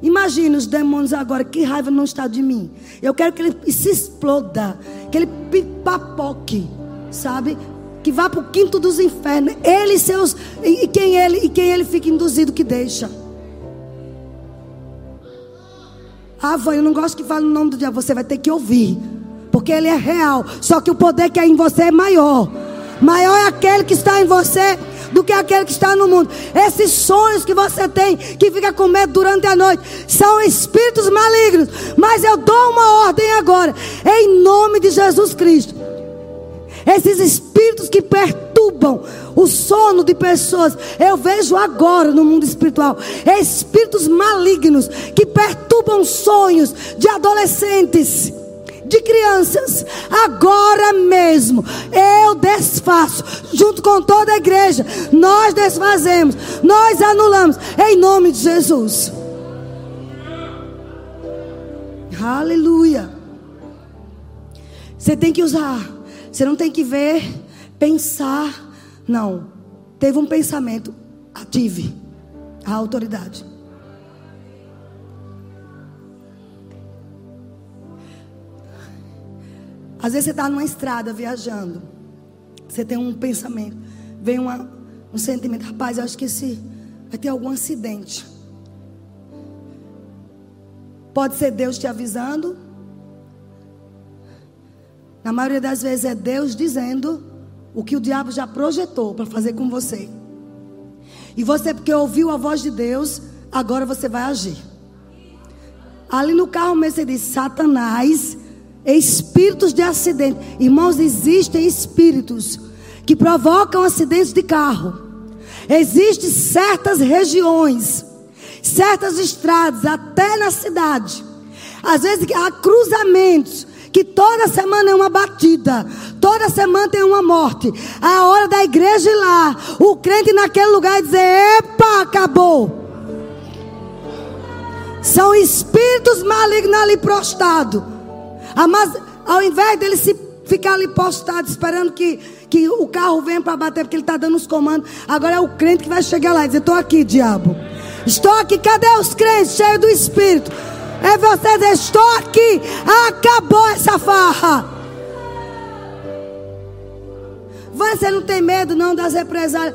Imagina os demônios agora, que raiva não está de mim. Eu quero que ele se exploda, que ele pipapoque, sabe? Que vá para o quinto dos infernos. Ele e seus e quem ele e quem ele fica induzido que deixa. Ah, Vã, eu não gosto que fale o nome do diabo. Você vai ter que ouvir. Porque ele é real. Só que o poder que é em você é maior. Maior é aquele que está em você do que aquele que está no mundo. Esses sonhos que você tem, que fica com medo durante a noite, são espíritos malignos. Mas eu dou uma ordem agora, em nome de Jesus Cristo. Esses espíritos que perturbam o sono de pessoas, eu vejo agora no mundo espiritual, espíritos malignos que perturbam sonhos de adolescentes de crianças, agora mesmo, eu desfaço, junto com toda a igreja, nós desfazemos, nós anulamos, em nome de Jesus. Aleluia. Você tem que usar. Você não tem que ver, pensar. Não. Teve um pensamento. Ative a autoridade. Às vezes você está numa estrada viajando. Você tem um pensamento. Vem uma, um sentimento. Rapaz, eu acho que esse vai ter algum acidente. Pode ser Deus te avisando. Na maioria das vezes é Deus dizendo o que o diabo já projetou para fazer com você. E você, porque ouviu a voz de Deus, agora você vai agir. Ali no carro mesmo você diz: Satanás, espíritos de acidente. Irmãos, existem espíritos que provocam acidentes de carro. Existem certas regiões, certas estradas, até na cidade. Às vezes há cruzamentos que toda semana é uma batida, toda semana tem uma morte. A hora da igreja ir lá, o crente naquele lugar dizer: Epa, acabou. São espíritos malignos ali prostrados. Ah, mas ao invés dele se ficar ali postado, esperando que, que o carro venha para bater, porque ele está dando os comandos. Agora é o crente que vai chegar lá e dizer: Estou aqui, diabo. Estou aqui. Cadê os crentes cheios do Espírito? É você Estou aqui. Acabou essa farra. Você não tem medo não das represálias.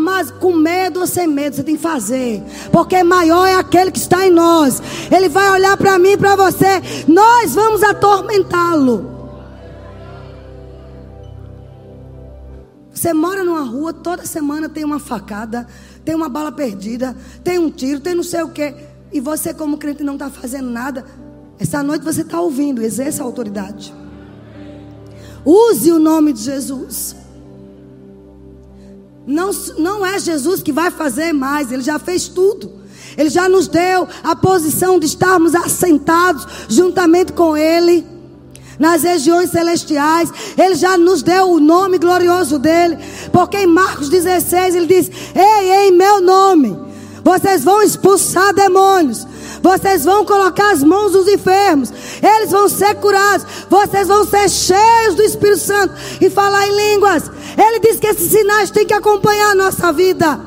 Mas com medo ou sem medo, você tem que fazer. Porque maior é aquele que está em nós. Ele vai olhar para mim e para você. Nós vamos atormentá-lo. Você mora numa rua, toda semana tem uma facada, tem uma bala perdida, tem um tiro, tem não sei o quê. E você, como crente, não está fazendo nada. Essa noite você está ouvindo, exerça a autoridade. Use o nome de Jesus. Não, não é Jesus que vai fazer mais, Ele já fez tudo. Ele já nos deu a posição de estarmos assentados juntamente com Ele nas regiões celestiais. Ele já nos deu o nome glorioso dele. Porque em Marcos 16 ele diz: Ei, em meu nome, vocês vão expulsar demônios. Vocês vão colocar as mãos dos enfermos. Eles vão ser curados. Vocês vão ser cheios do Espírito Santo e falar em línguas. Ele diz que esses sinais têm que acompanhar a nossa vida.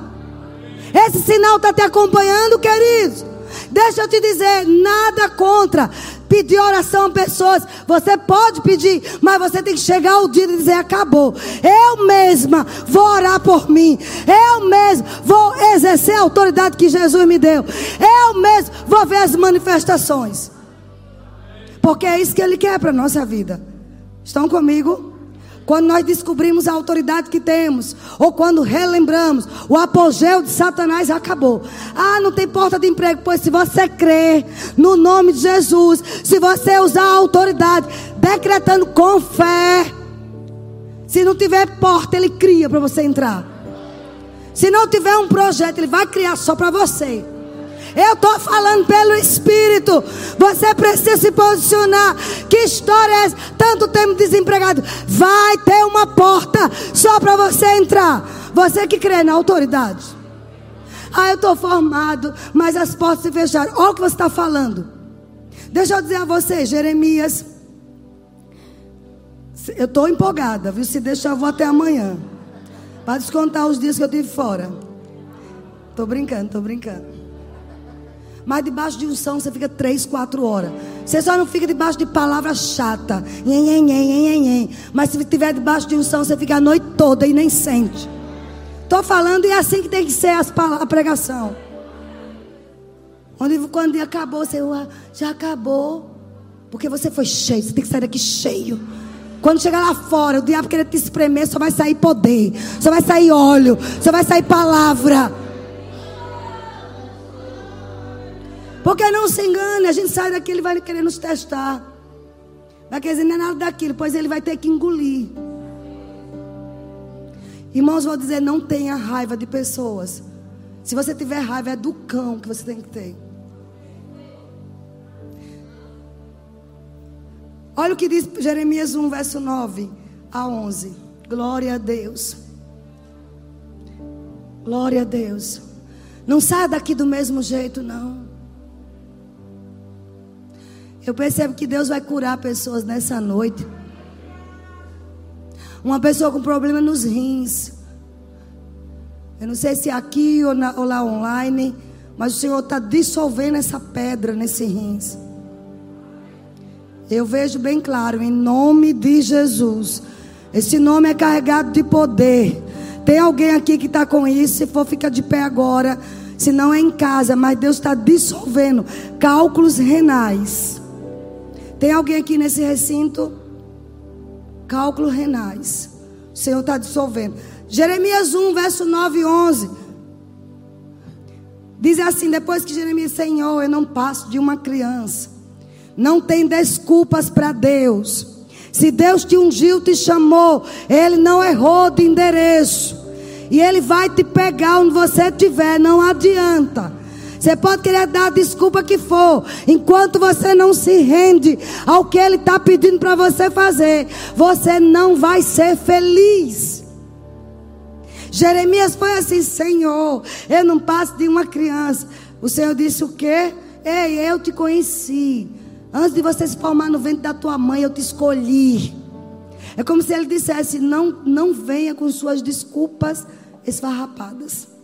Esse sinal está te acompanhando, queridos. Deixa eu te dizer, nada contra pedir oração a pessoas. Você pode pedir, mas você tem que chegar o dia e dizer: acabou. Eu mesma vou orar por mim. Eu mesmo vou exercer a autoridade que Jesus me deu. Eu mesmo vou ver as manifestações. Porque é isso que Ele quer para a nossa vida. Estão comigo? Quando nós descobrimos a autoridade que temos, ou quando relembramos, o apogeu de Satanás acabou. Ah, não tem porta de emprego, pois se você crer no nome de Jesus, se você usar a autoridade, decretando com fé, se não tiver porta, ele cria para você entrar. Se não tiver um projeto, ele vai criar só para você. Eu estou falando pelo Espírito. Você precisa se posicionar. Que história é essa? Tanto tempo desempregado. Vai ter uma porta só para você entrar. Você que crê na autoridade. Ah, eu estou formado, mas as portas se fecharam. Olha o que você está falando. Deixa eu dizer a você, Jeremias. Eu estou empolgada, viu? Se deixar, eu vou até amanhã. Para descontar os dias que eu tive fora. Estou brincando, estou brincando. Mas debaixo de unção você fica três, quatro horas. Você só não fica debaixo de palavra chata. Nhen, nhen, nhen, nhen, Mas se estiver debaixo de unção, você fica a noite toda e nem sente. Estou falando e é assim que tem que ser as, a pregação. Onde, quando acabou, você já acabou. Porque você foi cheio. Você tem que sair daqui cheio. Quando chegar lá fora, o diabo querer te espremer, só vai sair poder, só vai sair óleo, só vai sair palavra. Porque não se engane, a gente sai daqui, ele vai querer nos testar. Vai querer dizer, não é nada daquilo, pois ele vai ter que engolir. Irmãos, vou dizer, não tenha raiva de pessoas. Se você tiver raiva, é do cão que você tem que ter. Olha o que diz Jeremias 1, verso 9 a 11. Glória a Deus. Glória a Deus. Não saia daqui do mesmo jeito, não. Eu percebo que Deus vai curar pessoas nessa noite. Uma pessoa com problema nos rins. Eu não sei se aqui ou, na, ou lá online, mas o Senhor está dissolvendo essa pedra nesse rins. Eu vejo bem claro, em nome de Jesus. Esse nome é carregado de poder. Tem alguém aqui que está com isso? Se for, fica de pé agora. Se não é em casa, mas Deus está dissolvendo cálculos renais. Tem alguém aqui nesse recinto? Cálculos renais. O Senhor está dissolvendo. Jeremias 1, verso 9 e 11. Diz assim: depois que Jeremias, Senhor, eu não passo de uma criança. Não tem desculpas para Deus. Se Deus te ungiu, te chamou, Ele não errou de endereço. E Ele vai te pegar onde você estiver, não adianta. Você pode querer dar a desculpa que for, enquanto você não se rende ao que Ele está pedindo para você fazer, você não vai ser feliz. Jeremias foi assim: Senhor, eu não passo de uma criança. O Senhor disse o quê? Ei, eu te conheci. Antes de você se formar no ventre da tua mãe, eu te escolhi. É como se ele dissesse: não, não venha com suas desculpas esfarrapadas.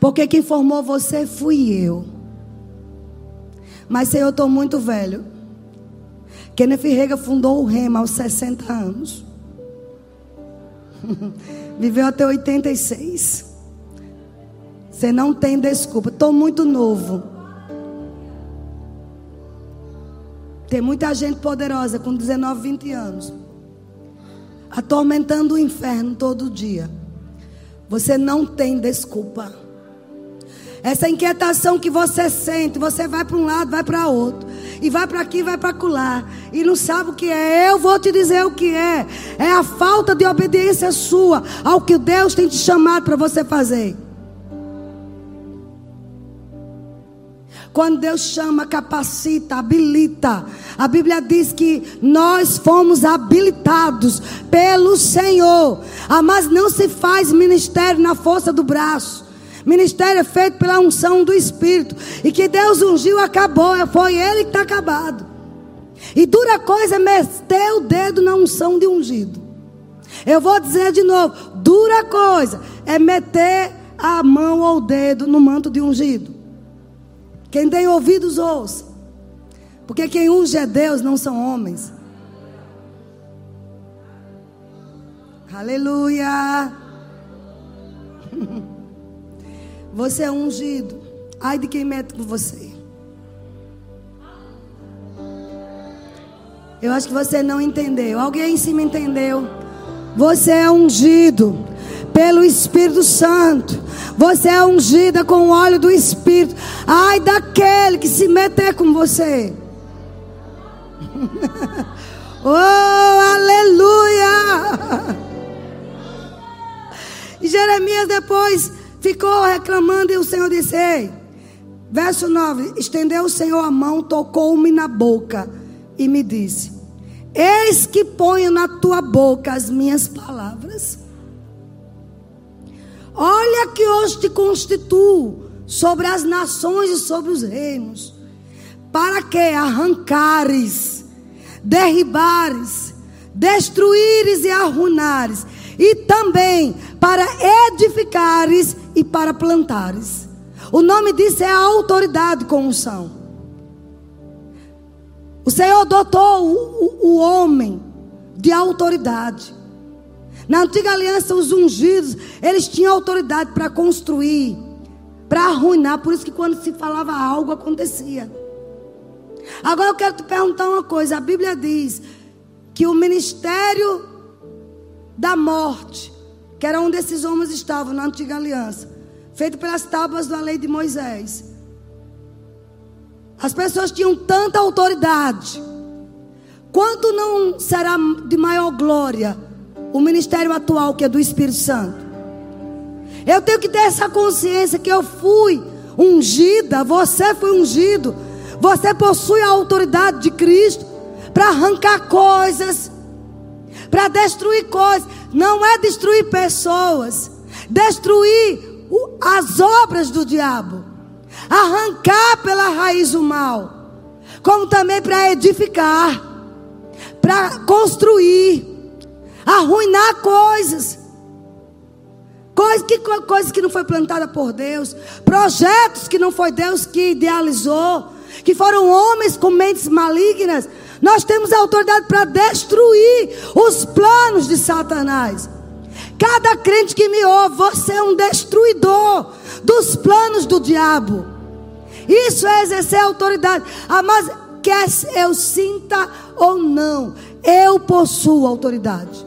Porque quem formou você fui eu. Mas, Senhor, eu estou muito velho. Kenneth Rega fundou o Rema aos 60 anos. Viveu até 86. Você não tem desculpa. Estou muito novo. Tem muita gente poderosa com 19, 20 anos. Atormentando o inferno todo dia. Você não tem desculpa. Essa inquietação que você sente, você vai para um lado, vai para outro, e vai para aqui, vai para lá, e não sabe o que é. Eu vou te dizer o que é. É a falta de obediência sua ao que Deus tem te chamado para você fazer. Quando Deus chama, capacita, habilita. A Bíblia diz que nós fomos habilitados pelo Senhor. Ah, mas não se faz ministério na força do braço. Ministério é feito pela unção do Espírito. E que Deus ungiu, acabou. Foi Ele que está acabado. E dura coisa é meter o dedo na unção de ungido. Eu vou dizer de novo: dura coisa é meter a mão ou o dedo no manto de ungido. Quem tem ouvidos, ouça. Porque quem unge é Deus, não são homens. Aleluia. Você é ungido. Ai de quem mete com você. Eu acho que você não entendeu. Alguém aí em cima entendeu? Você é ungido pelo Espírito Santo. Você é ungida com o óleo do Espírito. Ai daquele que se meter com você. oh, aleluia! E Jeremias depois ficou reclamando e o Senhor disse: Ei, verso 9: Estendeu o Senhor a mão, tocou-me na boca e me disse: Eis que ponho na tua boca as minhas palavras. Olha que hoje te constituo sobre as nações e sobre os reinos, para que arrancares, derribares, destruíres e arruinares, e também para edificares e para plantares. O nome disso é a autoridade com unção. O Senhor dotou o, o, o homem de autoridade. Na antiga aliança, os ungidos, eles tinham autoridade para construir, para arruinar. Por isso que quando se falava algo, acontecia. Agora eu quero te perguntar uma coisa. A Bíblia diz que o ministério da morte, que era onde esses homens estavam na antiga aliança, feito pelas tábuas da lei de Moisés. As pessoas tinham tanta autoridade. Quanto não será de maior glória o ministério atual que é do Espírito Santo. Eu tenho que ter essa consciência que eu fui ungida, você foi ungido, você possui a autoridade de Cristo para arrancar coisas, para destruir coisas. Não é destruir pessoas, destruir as obras do diabo, arrancar pela raiz o mal. como também para edificar, para construir, arruinar coisas. Coisas que, coisas que não foi plantada por Deus, projetos que não foi Deus que idealizou, que foram homens com mentes malignas. Nós temos autoridade para destruir os planos de Satanás. Cada crente que me ouve, você é um destruidor dos planos do diabo. Isso é exercer autoridade. Ah, mas quer eu sinta ou não, eu possuo autoridade.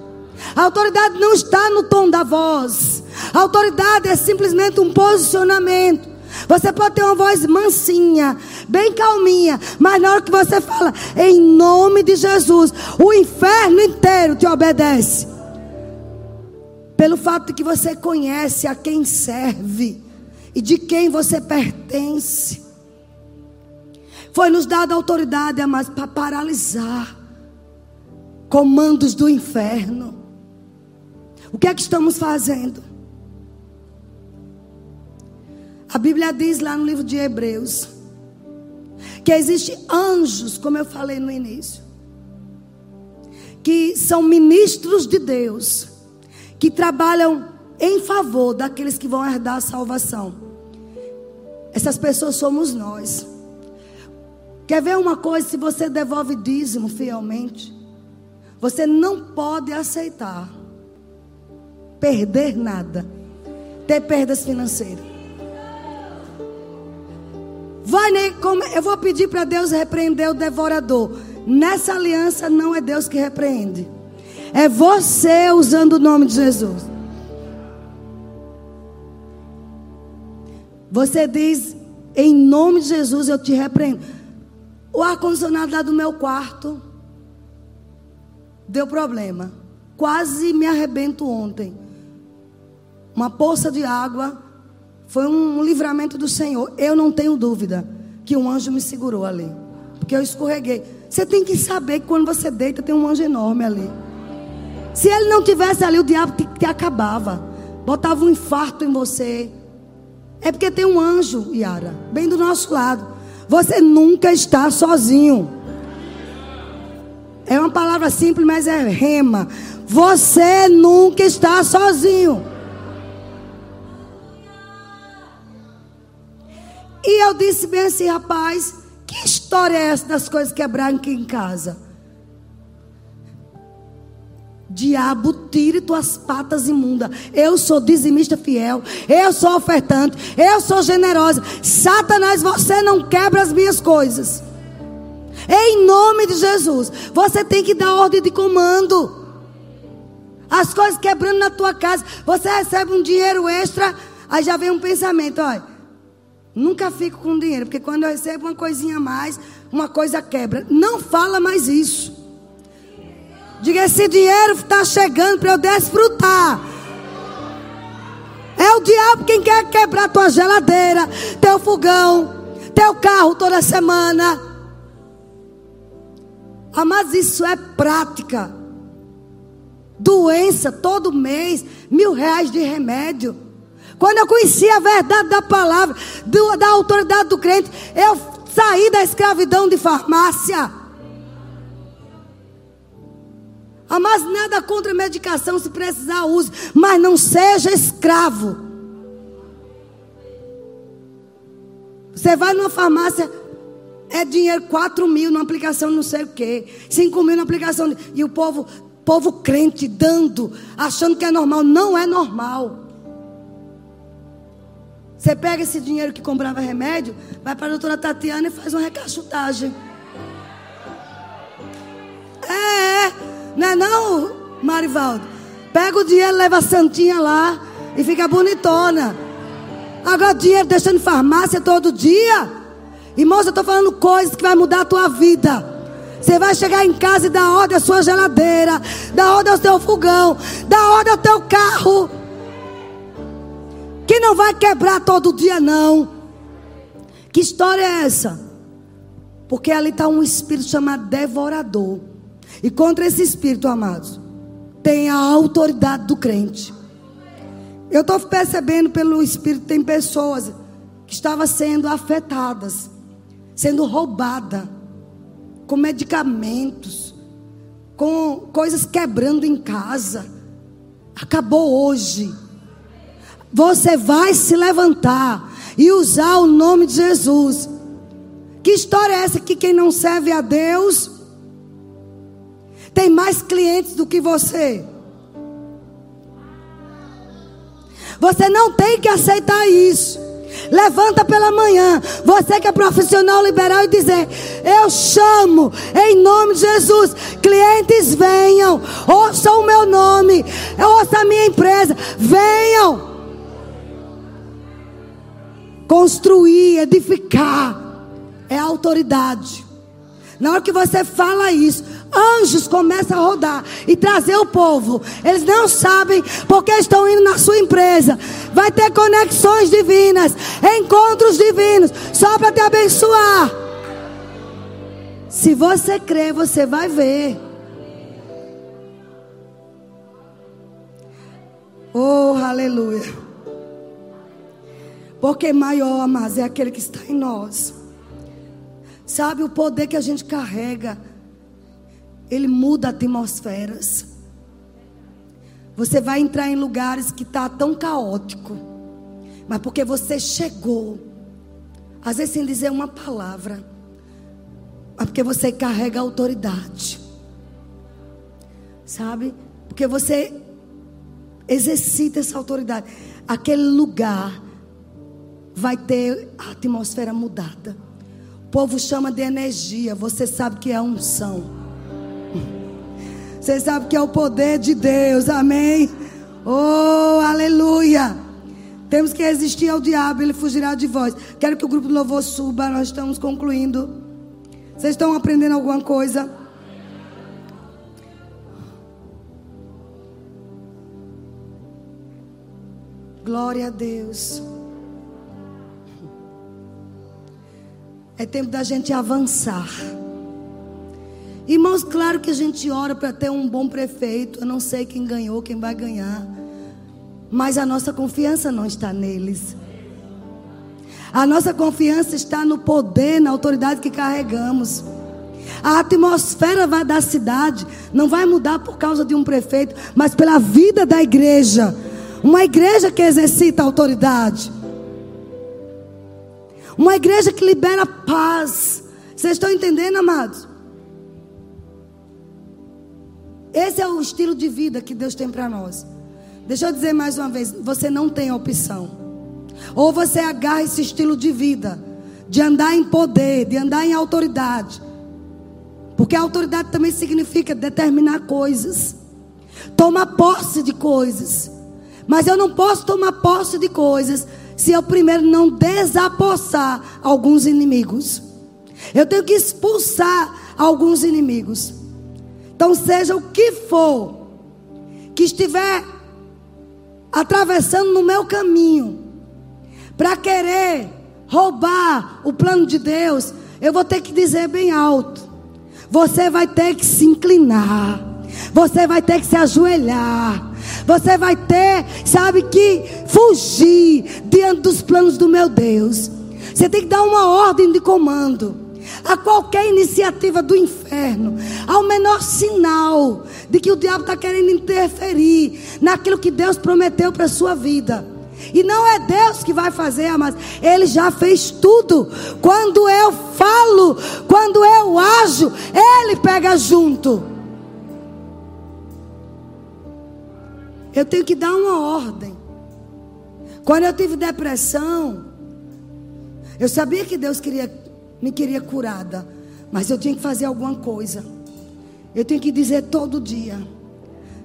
A autoridade não está no tom da voz. A autoridade é simplesmente um posicionamento. Você pode ter uma voz mansinha, bem calminha, mas na hora que você fala em nome de Jesus, o inferno inteiro te obedece. Pelo fato de que você conhece a quem serve e de quem você pertence. Foi nos dada autoridade, mas para paralisar comandos do inferno. O que é que estamos fazendo? A Bíblia diz lá no livro de Hebreus que existem anjos, como eu falei no início, que são ministros de Deus, que trabalham em favor daqueles que vão herdar a salvação. Essas pessoas somos nós. Quer ver uma coisa? Se você devolve dízimo fielmente, você não pode aceitar perder nada, ter perdas financeiras. Vai, né, eu vou pedir para Deus repreender o devorador. Nessa aliança não é Deus que repreende. É você usando o nome de Jesus. Você diz, em nome de Jesus eu te repreendo. O ar-condicionado lá do meu quarto deu problema. Quase me arrebento ontem. Uma poça de água foi um livramento do Senhor. Eu não tenho dúvida que um anjo me segurou ali. Porque eu escorreguei. Você tem que saber que quando você deita tem um anjo enorme ali. Se ele não tivesse ali, o diabo te, te acabava. Botava um infarto em você. É porque tem um anjo, Yara, bem do nosso lado. Você nunca está sozinho. É uma palavra simples, mas é rema. Você nunca está sozinho. E eu disse bem assim, rapaz, que história é essa das coisas quebrarem aqui em casa? Diabo, tire tuas patas imundas. Eu sou dizimista fiel. Eu sou ofertante. Eu sou generosa. Satanás, você não quebra as minhas coisas. Em nome de Jesus. Você tem que dar ordem de comando. As coisas quebrando na tua casa. Você recebe um dinheiro extra. Aí já vem um pensamento: olha, Nunca fico com dinheiro, porque quando eu recebo uma coisinha a mais, uma coisa quebra. Não fala mais isso. Diga: esse dinheiro está chegando para eu desfrutar. É o diabo quem quer quebrar tua geladeira, teu fogão, teu carro toda semana. Ah, mas isso é prática. Doença todo mês, mil reais de remédio. Quando eu conheci a verdade da palavra, do, da autoridade do crente, eu saí da escravidão de farmácia. Ah, mas nada contra medicação, se precisar, use. Mas não seja escravo. Você vai numa farmácia, é dinheiro 4 mil numa aplicação não sei o quê, 5 mil na aplicação. E o povo, povo crente dando, achando que é normal. Não é normal. Você pega esse dinheiro que comprava remédio, vai para a doutora Tatiana e faz uma recaixutagem. É, é, não é não, Marivaldo? Pega o dinheiro, leva a santinha lá e fica bonitona. Agora dinheiro deixando farmácia todo dia. Irmãos, eu estou falando coisas que vai mudar a tua vida. Você vai chegar em casa e dar ordem à sua geladeira, dar ordem ao teu fogão, dar ordem ao teu carro que não vai quebrar todo dia, não. Que história é essa? Porque ali está um espírito chamado devorador. E contra esse espírito, amados, tem a autoridade do crente. Eu estou percebendo pelo espírito, tem pessoas que estavam sendo afetadas, sendo roubadas. com medicamentos, com coisas quebrando em casa. Acabou hoje. Você vai se levantar e usar o nome de Jesus. Que história é essa que quem não serve a Deus tem mais clientes do que você? Você não tem que aceitar isso. Levanta pela manhã, você que é profissional liberal, e dizer: Eu chamo em nome de Jesus. Clientes venham, ouçam o meu nome, ouçam a minha empresa, venham. Construir, edificar, é autoridade. Na hora que você fala isso, anjos começam a rodar e trazer o povo. Eles não sabem porque estão indo na sua empresa. Vai ter conexões divinas, encontros divinos, só para te abençoar. Se você crer, você vai ver. Oh, aleluia. Porque maior, mas é aquele que está em nós. Sabe o poder que a gente carrega? Ele muda atmosferas. Você vai entrar em lugares que está tão caótico, mas porque você chegou, às vezes sem dizer uma palavra, mas porque você carrega autoridade, sabe? Porque você exercita essa autoridade. Aquele lugar vai ter a atmosfera mudada. O povo chama de energia, você sabe que é unção. Você sabe que é o poder de Deus, amém? Oh, aleluia! Temos que resistir ao diabo, ele fugirá de vós. Quero que o grupo do louvor suba, nós estamos concluindo. Vocês estão aprendendo alguma coisa? Glória a Deus. É tempo da gente avançar. Irmãos, claro que a gente ora para ter um bom prefeito. Eu não sei quem ganhou, quem vai ganhar. Mas a nossa confiança não está neles. A nossa confiança está no poder, na autoridade que carregamos. A atmosfera da cidade não vai mudar por causa de um prefeito, mas pela vida da igreja. Uma igreja que exercita autoridade. Uma igreja que libera paz. Vocês estão entendendo, amados? Esse é o estilo de vida que Deus tem para nós. Deixa eu dizer mais uma vez: você não tem opção. Ou você agarra esse estilo de vida, de andar em poder, de andar em autoridade. Porque autoridade também significa determinar coisas, tomar posse de coisas. Mas eu não posso tomar posse de coisas se eu primeiro não desapossar alguns inimigos. Eu tenho que expulsar alguns inimigos. Então, seja o que for que estiver atravessando no meu caminho para querer roubar o plano de Deus, eu vou ter que dizer bem alto. Você vai ter que se inclinar. Você vai ter que se ajoelhar. Você vai ter, sabe que, fugir diante dos planos do meu Deus. Você tem que dar uma ordem de comando a qualquer iniciativa do inferno, ao menor sinal de que o diabo está querendo interferir naquilo que Deus prometeu para a sua vida. E não é Deus que vai fazer, mas Ele já fez tudo. Quando eu falo, quando eu ajo, Ele pega junto. Eu tenho que dar uma ordem. Quando eu tive depressão, eu sabia que Deus queria me queria curada, mas eu tinha que fazer alguma coisa. Eu tenho que dizer todo dia: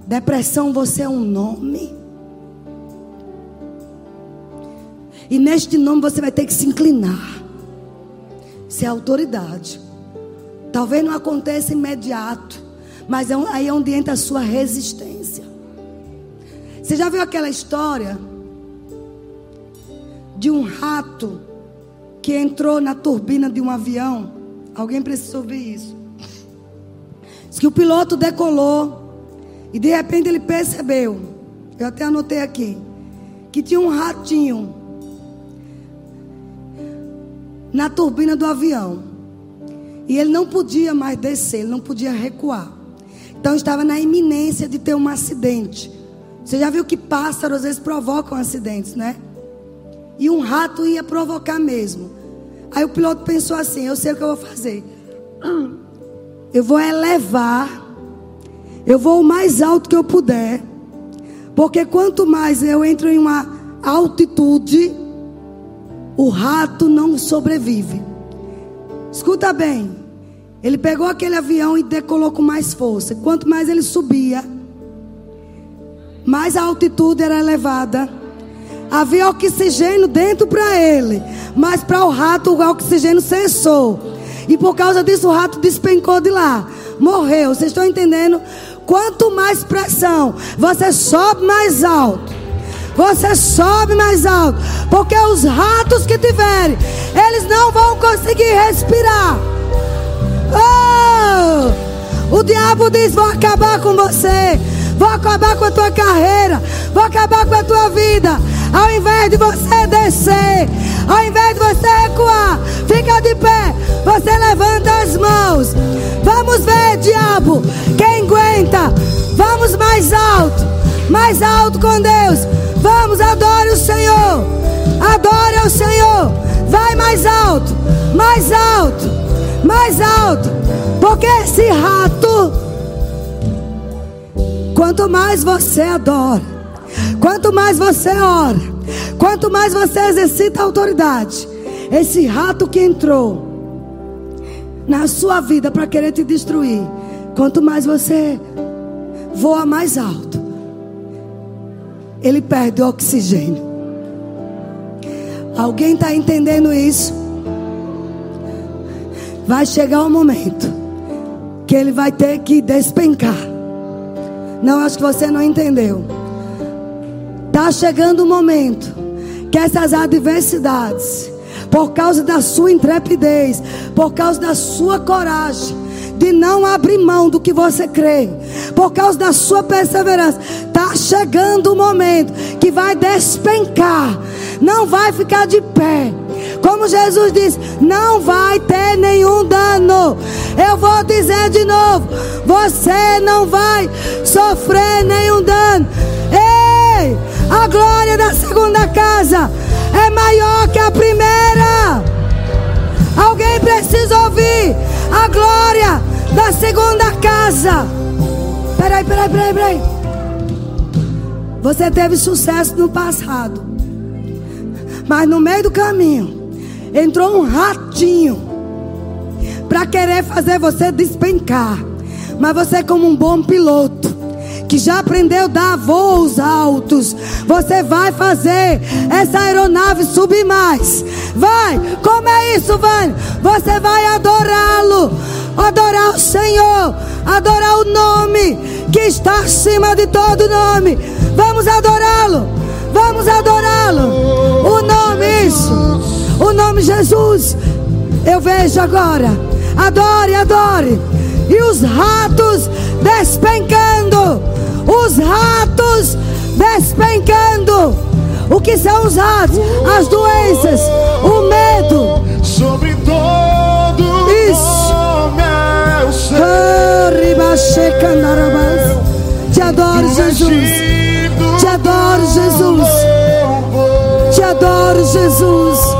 depressão, você é um nome. E neste nome você vai ter que se inclinar. Isso é autoridade. Talvez não aconteça imediato, mas é aí é onde entra a sua resistência. Você já viu aquela história de um rato que entrou na turbina de um avião. Alguém precisa ouvir isso. Diz que o piloto decolou e de repente ele percebeu, eu até anotei aqui, que tinha um ratinho na turbina do avião. E ele não podia mais descer, ele não podia recuar. Então estava na iminência de ter um acidente. Você já viu que pássaros às vezes provocam acidentes, né? E um rato ia provocar mesmo. Aí o piloto pensou assim: eu sei o que eu vou fazer. Eu vou elevar, eu vou o mais alto que eu puder. Porque quanto mais eu entro em uma altitude, o rato não sobrevive. Escuta bem. Ele pegou aquele avião e decolou com mais força. Quanto mais ele subia, mais a altitude era elevada. Havia oxigênio dentro para ele, mas para o rato o oxigênio cessou. E por causa disso o rato despencou de lá, morreu. Vocês estão entendendo? Quanto mais pressão, você sobe mais alto. Você sobe mais alto, porque os ratos que tiverem, eles não vão conseguir respirar. Oh! O diabo diz: Vou acabar com você, vou acabar com a tua carreira, vou acabar com a tua vida. Ao invés de você descer, ao invés de você recuar, fica de pé, você levanta as mãos. Vamos ver, diabo, quem aguenta. Vamos mais alto, mais alto com Deus. Vamos, adore o Senhor. Adore ao Senhor. Vai mais alto, mais alto, mais alto. Porque esse rato, quanto mais você adora, quanto mais você ora, quanto mais você exercita a autoridade, esse rato que entrou na sua vida para querer te destruir, quanto mais você voa mais alto, ele perde o oxigênio. Alguém está entendendo isso? Vai chegar um momento que ele vai ter que despencar. Não, acho que você não entendeu. Está chegando o momento que essas adversidades, por causa da sua intrepidez, por causa da sua coragem, de não abrir mão do que você crê, por causa da sua perseverança, está chegando o momento que vai despencar, não vai ficar de pé. Como Jesus disse, não vai ter nenhum dano. Eu vou dizer de novo: você não vai sofrer nenhum dano. Ei, a glória da segunda casa é maior que a primeira. Alguém precisa ouvir a glória da segunda casa. Peraí, peraí, peraí, peraí. Você teve sucesso no passado, mas no meio do caminho entrou um ratinho para querer fazer você despencar. Mas você, como um bom piloto, que já aprendeu a dar voos altos, você vai fazer essa aeronave subir mais. Vai, como é isso, vai? Você vai adorá-lo, adorar o Senhor, adorar o nome que está acima de todo nome. Vamos adorá-lo, vamos adorá-lo. O nome, isso, o nome Jesus. Eu vejo agora. Adore, adore. E os ratos despencando. Os ratos despencando. O que são os ratos? As doenças, o medo. Sobre todo Isso. Te adoro, Jesus. Te adoro, Jesus. Te adoro, Jesus.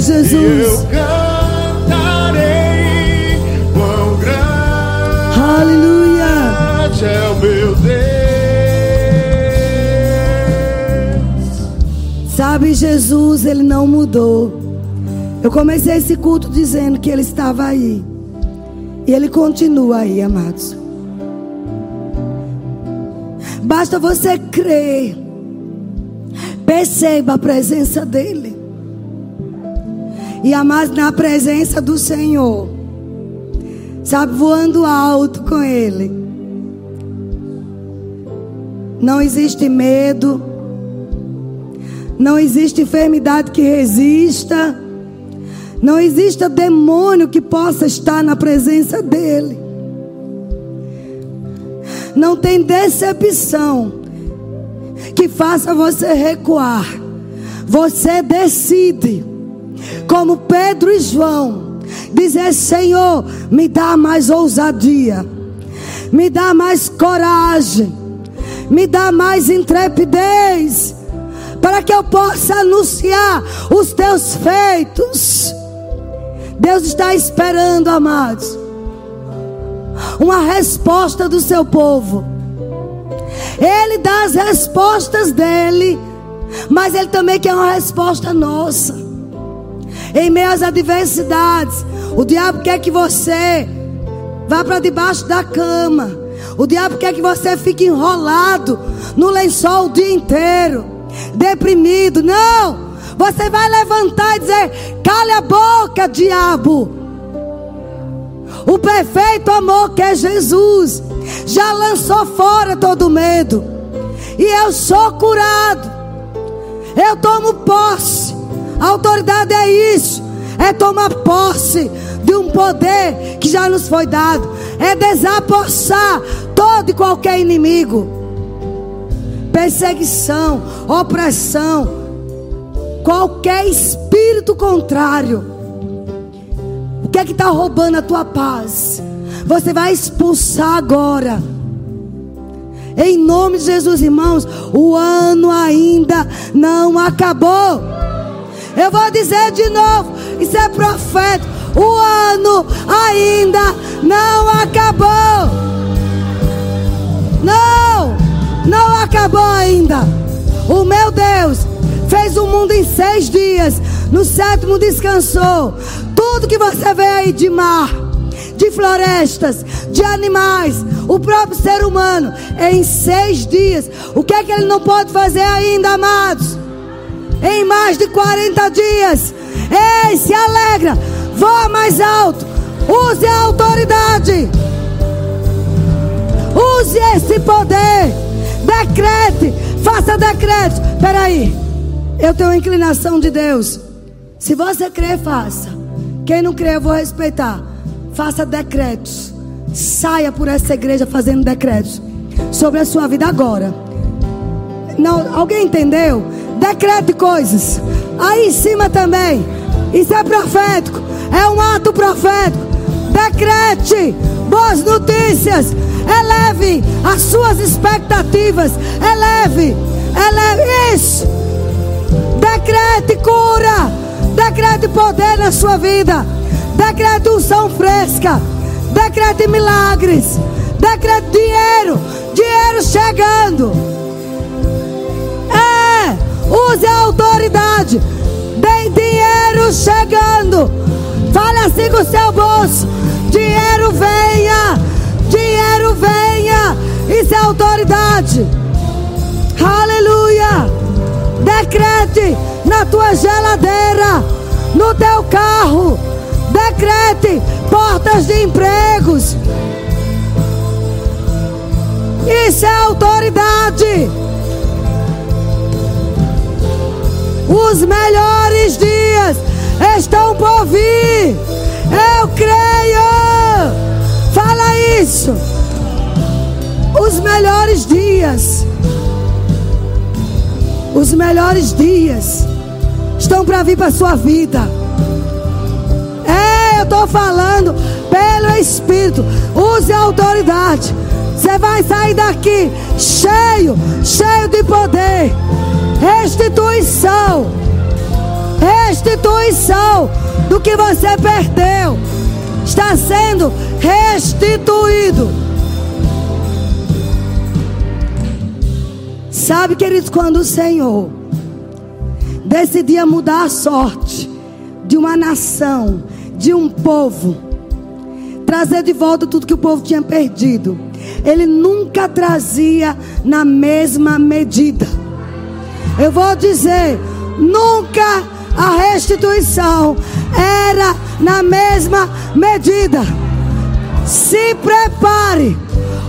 E eu Jesus. cantarei quão grande Aleluia. é o meu Deus. Sabe, Jesus, ele não mudou. Eu comecei esse culto dizendo que ele estava aí. E ele continua aí, amados. Basta você crer. Perceba a presença dele. E amados, na presença do Senhor, sabe, voando alto com Ele. Não existe medo, não existe enfermidade que resista, não existe demônio que possa estar na presença dEle. Não tem decepção que faça você recuar. Você decide, como Pedro e João, dizer: Senhor, me dá mais ousadia, me dá mais coragem, me dá mais intrepidez, para que eu possa anunciar os teus feitos. Deus está esperando, amados, uma resposta do seu povo. Ele dá as respostas dele, mas ele também quer uma resposta nossa. Em meio às adversidades, o diabo quer que você vá para debaixo da cama. O diabo quer que você fique enrolado no lençol o dia inteiro, deprimido. Não! Você vai levantar e dizer: cale a boca, diabo. O perfeito amor que é Jesus já lançou fora todo medo. E eu sou curado. Eu tomo posse. A autoridade é isso. É tomar posse de um poder que já nos foi dado. É desapossar todo e qualquer inimigo. Perseguição, opressão, qualquer espírito contrário. O que é que está roubando a tua paz? Você vai expulsar agora. Em nome de Jesus, irmãos, o ano ainda não acabou. Eu vou dizer de novo, isso é profeta. O ano ainda não acabou. Não, não acabou ainda. O meu Deus fez o mundo em seis dias. No sétimo descansou. Tudo que você vê aí de mar de florestas, de animais, o próprio ser humano, em seis dias. O que é que ele não pode fazer ainda, amados? Em mais de 40 dias. Ei, se alegra, voa mais alto, use a autoridade, use esse poder, decrete, faça decretos. Peraí, eu tenho uma inclinação de Deus. Se você crer, faça. Quem não crê, eu vou respeitar. Faça decretos. Saia por essa igreja fazendo decretos sobre a sua vida agora. Não, alguém entendeu? Decrete coisas. Aí em cima também. Isso é profético. É um ato profético. Decrete boas notícias. Eleve as suas expectativas. Eleve. Eleve isso. Decrete cura. Decrete poder na sua vida. Decrete unção fresca. Decrete milagres. Decrete dinheiro. Dinheiro chegando. Use a autoridade. Tem dinheiro chegando. Fale assim com o seu bolso. Dinheiro venha. Dinheiro venha. Isso é autoridade. Aleluia. Decrete na tua geladeira. No teu carro Decrete portas de empregos. Isso é autoridade. Os melhores dias estão por vir. Eu creio. Fala isso. Os melhores dias. Os melhores dias estão para vir para sua vida estou falando pelo Espírito. Use a autoridade. Você vai sair daqui cheio, cheio de poder. Restituição. Restituição do que você perdeu. Está sendo restituído. Sabe, queridos, quando o Senhor decidia mudar a sorte de uma nação, de um povo, trazer de volta tudo que o povo tinha perdido. Ele nunca trazia na mesma medida. Eu vou dizer, nunca a restituição era na mesma medida. Se prepare.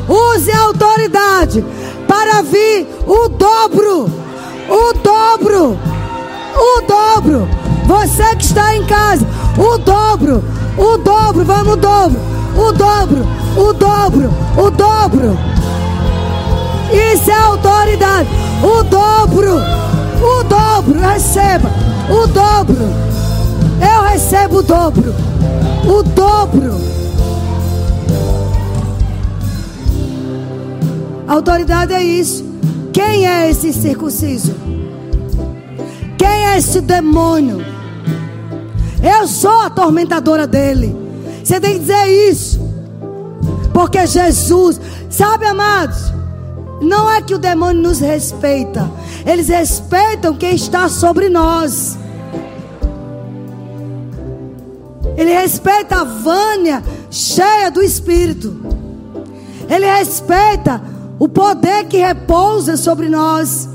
Use a autoridade para vir o dobro. O dobro. O dobro. Você que está em casa, o dobro. O dobro, vamos o dobro. O dobro. O dobro. O dobro. Isso é autoridade. O dobro. O dobro. Receba. O dobro. Eu recebo o dobro. O dobro. Autoridade é isso. Quem é esse circunciso? Quem é esse demônio? Eu sou a atormentadora dele. Você tem que dizer isso. Porque Jesus, sabe, amados? Não é que o demônio nos respeita. Eles respeitam quem está sobre nós. Ele respeita a Vânia cheia do Espírito. Ele respeita o poder que repousa sobre nós.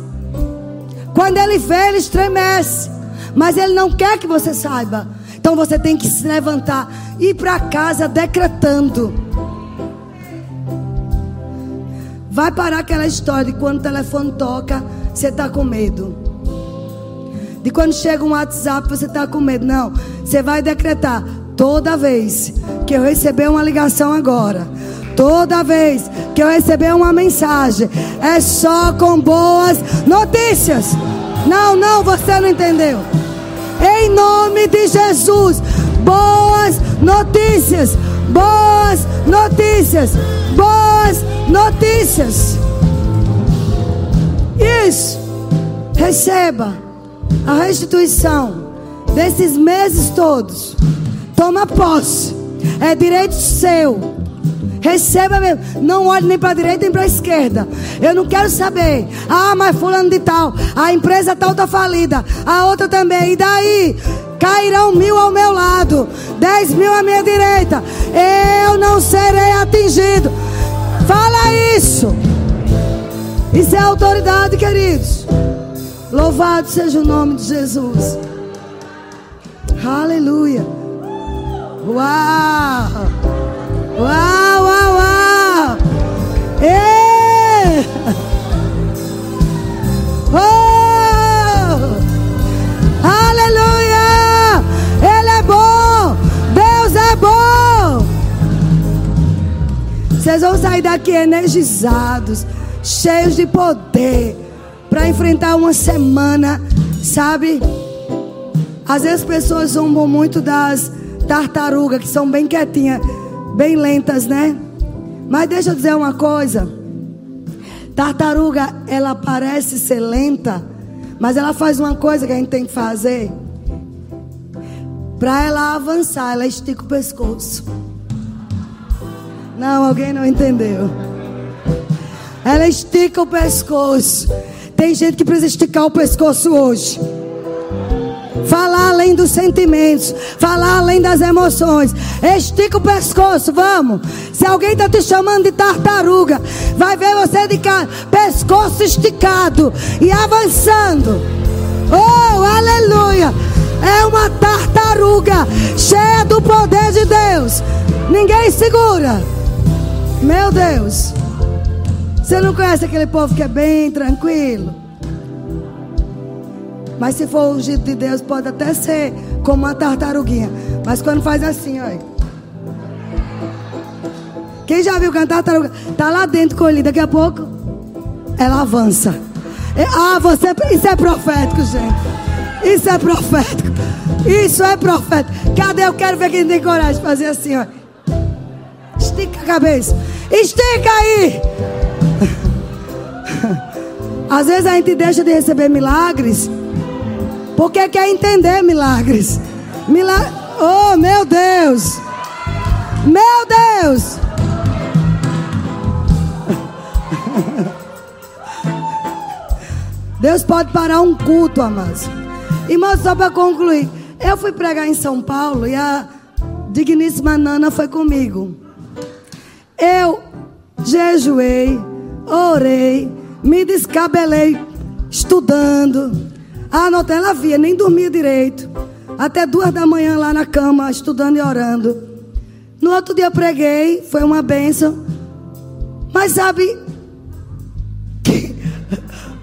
Quando ele vê, ele estremece. Mas ele não quer que você saiba. Então você tem que se levantar e ir para casa decretando. Vai parar aquela história de quando o telefone toca, você está com medo. De quando chega um WhatsApp, você está com medo. Não, você vai decretar. Toda vez que eu receber uma ligação agora, toda vez que eu receber uma mensagem, é só com boas notícias. Não, não, você não entendeu. Em nome de Jesus, boas notícias, boas notícias, boas notícias. Isso. Receba a restituição desses meses todos. Toma posse. É direito seu. Receba mesmo. Não olhe nem para a direita nem para a esquerda. Eu não quero saber. Ah, mas fulano de tal. A empresa tal está falida. A outra também. E daí? Cairão mil ao meu lado. Dez mil à minha direita. Eu não serei atingido. Fala isso. Isso é autoridade, queridos. Louvado seja o nome de Jesus. Aleluia. Uau! Uau, uau, uau! Ei! Vocês vão sair daqui energizados, cheios de poder, para enfrentar uma semana, sabe? Às vezes as pessoas zombam muito das tartarugas, que são bem quietinhas, bem lentas, né? Mas deixa eu dizer uma coisa. Tartaruga, ela parece ser lenta, mas ela faz uma coisa que a gente tem que fazer. Para ela avançar, ela estica o pescoço. Não, alguém não entendeu. Ela estica o pescoço. Tem gente que precisa esticar o pescoço hoje. Falar além dos sentimentos, falar além das emoções. Estica o pescoço, vamos. Se alguém está te chamando de tartaruga, vai ver você de cara, pescoço esticado e avançando. Oh, aleluia! É uma tartaruga cheia do poder de Deus. Ninguém segura. Meu Deus. Você não conhece aquele povo que é bem tranquilo? Mas se for ungido de Deus, pode até ser como uma tartaruguinha. Mas quando faz assim, olha. Quem já viu cantar tartaruga? Tá lá dentro ele, daqui a pouco ela avança. Ah, você, isso é profético, gente. Isso é profético. Isso é profético. Cadê? Eu quero ver quem tem coragem de fazer assim, ó. Estica a cabeça. Estica aí. Às vezes a gente deixa de receber milagres porque quer entender milagres. Milagre. Oh, meu Deus. Meu Deus. Deus pode parar um culto, amados. Irmãos, só para concluir. Eu fui pregar em São Paulo e a digníssima Nana foi comigo. Eu jejuei, orei, me descabelei estudando. Ah, não ela via, nem dormia direito. Até duas da manhã lá na cama, estudando e orando. No outro dia preguei, foi uma benção. Mas sabe que-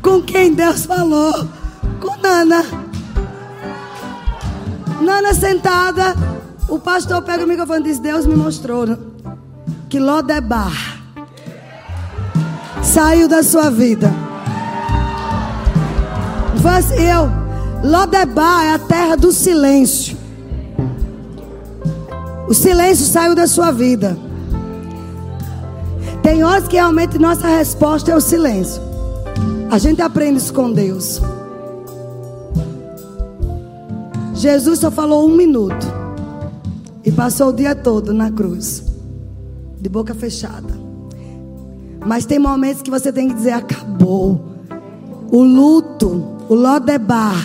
com quem Deus falou? Com Nana. Nana sentada, o pastor pega o microfone e diz: Deus me mostrou que Lodebar saiu da sua vida. Assim, eu, Lodebar é a terra do silêncio. O silêncio saiu da sua vida. Tem horas que realmente nossa resposta é o silêncio. A gente aprende isso com Deus. Jesus só falou um minuto e passou o dia todo na cruz, de boca fechada. Mas tem momentos que você tem que dizer: acabou. O luto, o Lodebar,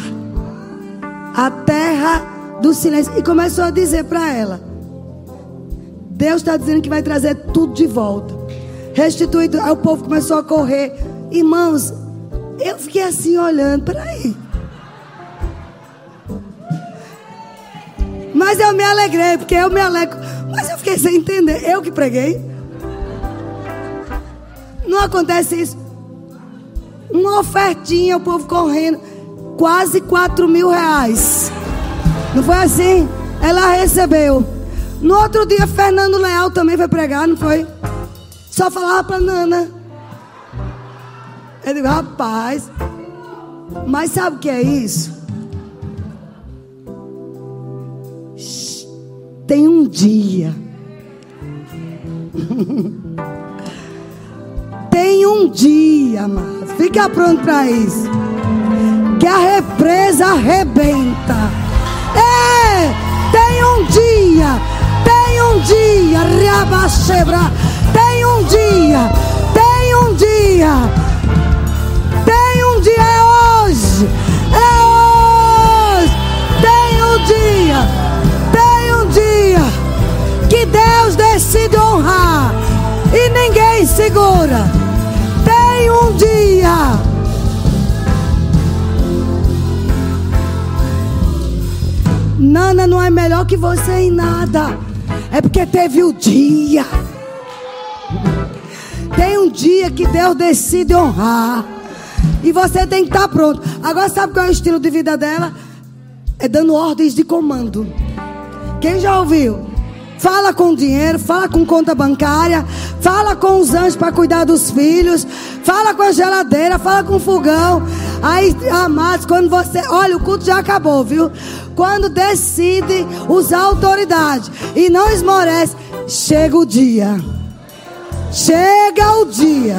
a terra do silêncio. E começou a dizer para ela: Deus está dizendo que vai trazer tudo de volta. Restituído. Aí o povo começou a correr. Irmãos, eu fiquei assim olhando. Peraí. Mas eu me alegrei, porque eu me alegro. Mas eu fiquei sem entender. Eu que preguei. Não acontece isso. Uma ofertinha, o povo correndo. Quase 4 mil reais. Não foi assim? Ela recebeu. No outro dia, Fernando Leal também foi pregar, não foi? Só falava pra Nana. Eu digo, rapaz. Mas sabe o que é isso? Tem um dia. Tem um dia, mas fica pronto para isso. Que a represa arrebenta. É, tem um dia, tem um dia, Riabachebra, tem um dia, tem um dia, Decide honrar e ninguém segura. Tem um dia. Nana não é melhor que você em nada. É porque teve o dia. Tem um dia que Deus decide honrar. E você tem que estar pronto. Agora sabe qual é o estilo de vida dela? É dando ordens de comando. Quem já ouviu? Fala com dinheiro, fala com conta bancária, fala com os anjos para cuidar dos filhos, fala com a geladeira, fala com o fogão. Aí, amados, quando você. Olha, o culto já acabou, viu? Quando decide usar autoridade e não esmorece, chega o dia. Chega o dia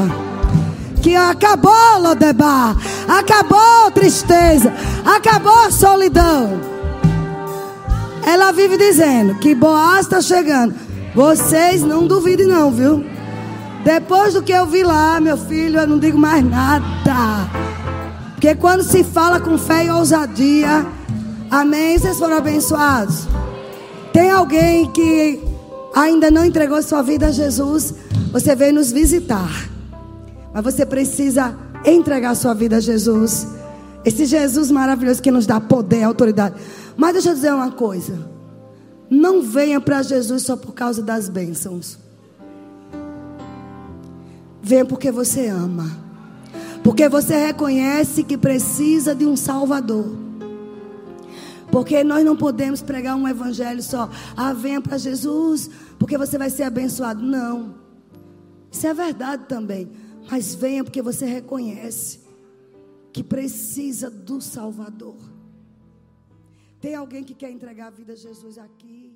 que acabou Lodebar, acabou a tristeza, acabou a solidão. Ela vive dizendo que Boaz está chegando. Vocês não duvidem não, viu? Depois do que eu vi lá, meu filho, eu não digo mais nada. Porque quando se fala com fé e ousadia, amém? Vocês foram abençoados. Tem alguém que ainda não entregou sua vida a Jesus? Você veio nos visitar. Mas você precisa entregar sua vida a Jesus. Esse Jesus maravilhoso que nos dá poder, autoridade. Mas deixa eu dizer uma coisa. Não venha para Jesus só por causa das bênçãos. Venha porque você ama. Porque você reconhece que precisa de um Salvador. Porque nós não podemos pregar um evangelho só. Ah, venha para Jesus, porque você vai ser abençoado. Não. Isso é verdade também. Mas venha porque você reconhece que precisa do Salvador. Tem alguém que quer entregar a vida a Jesus aqui?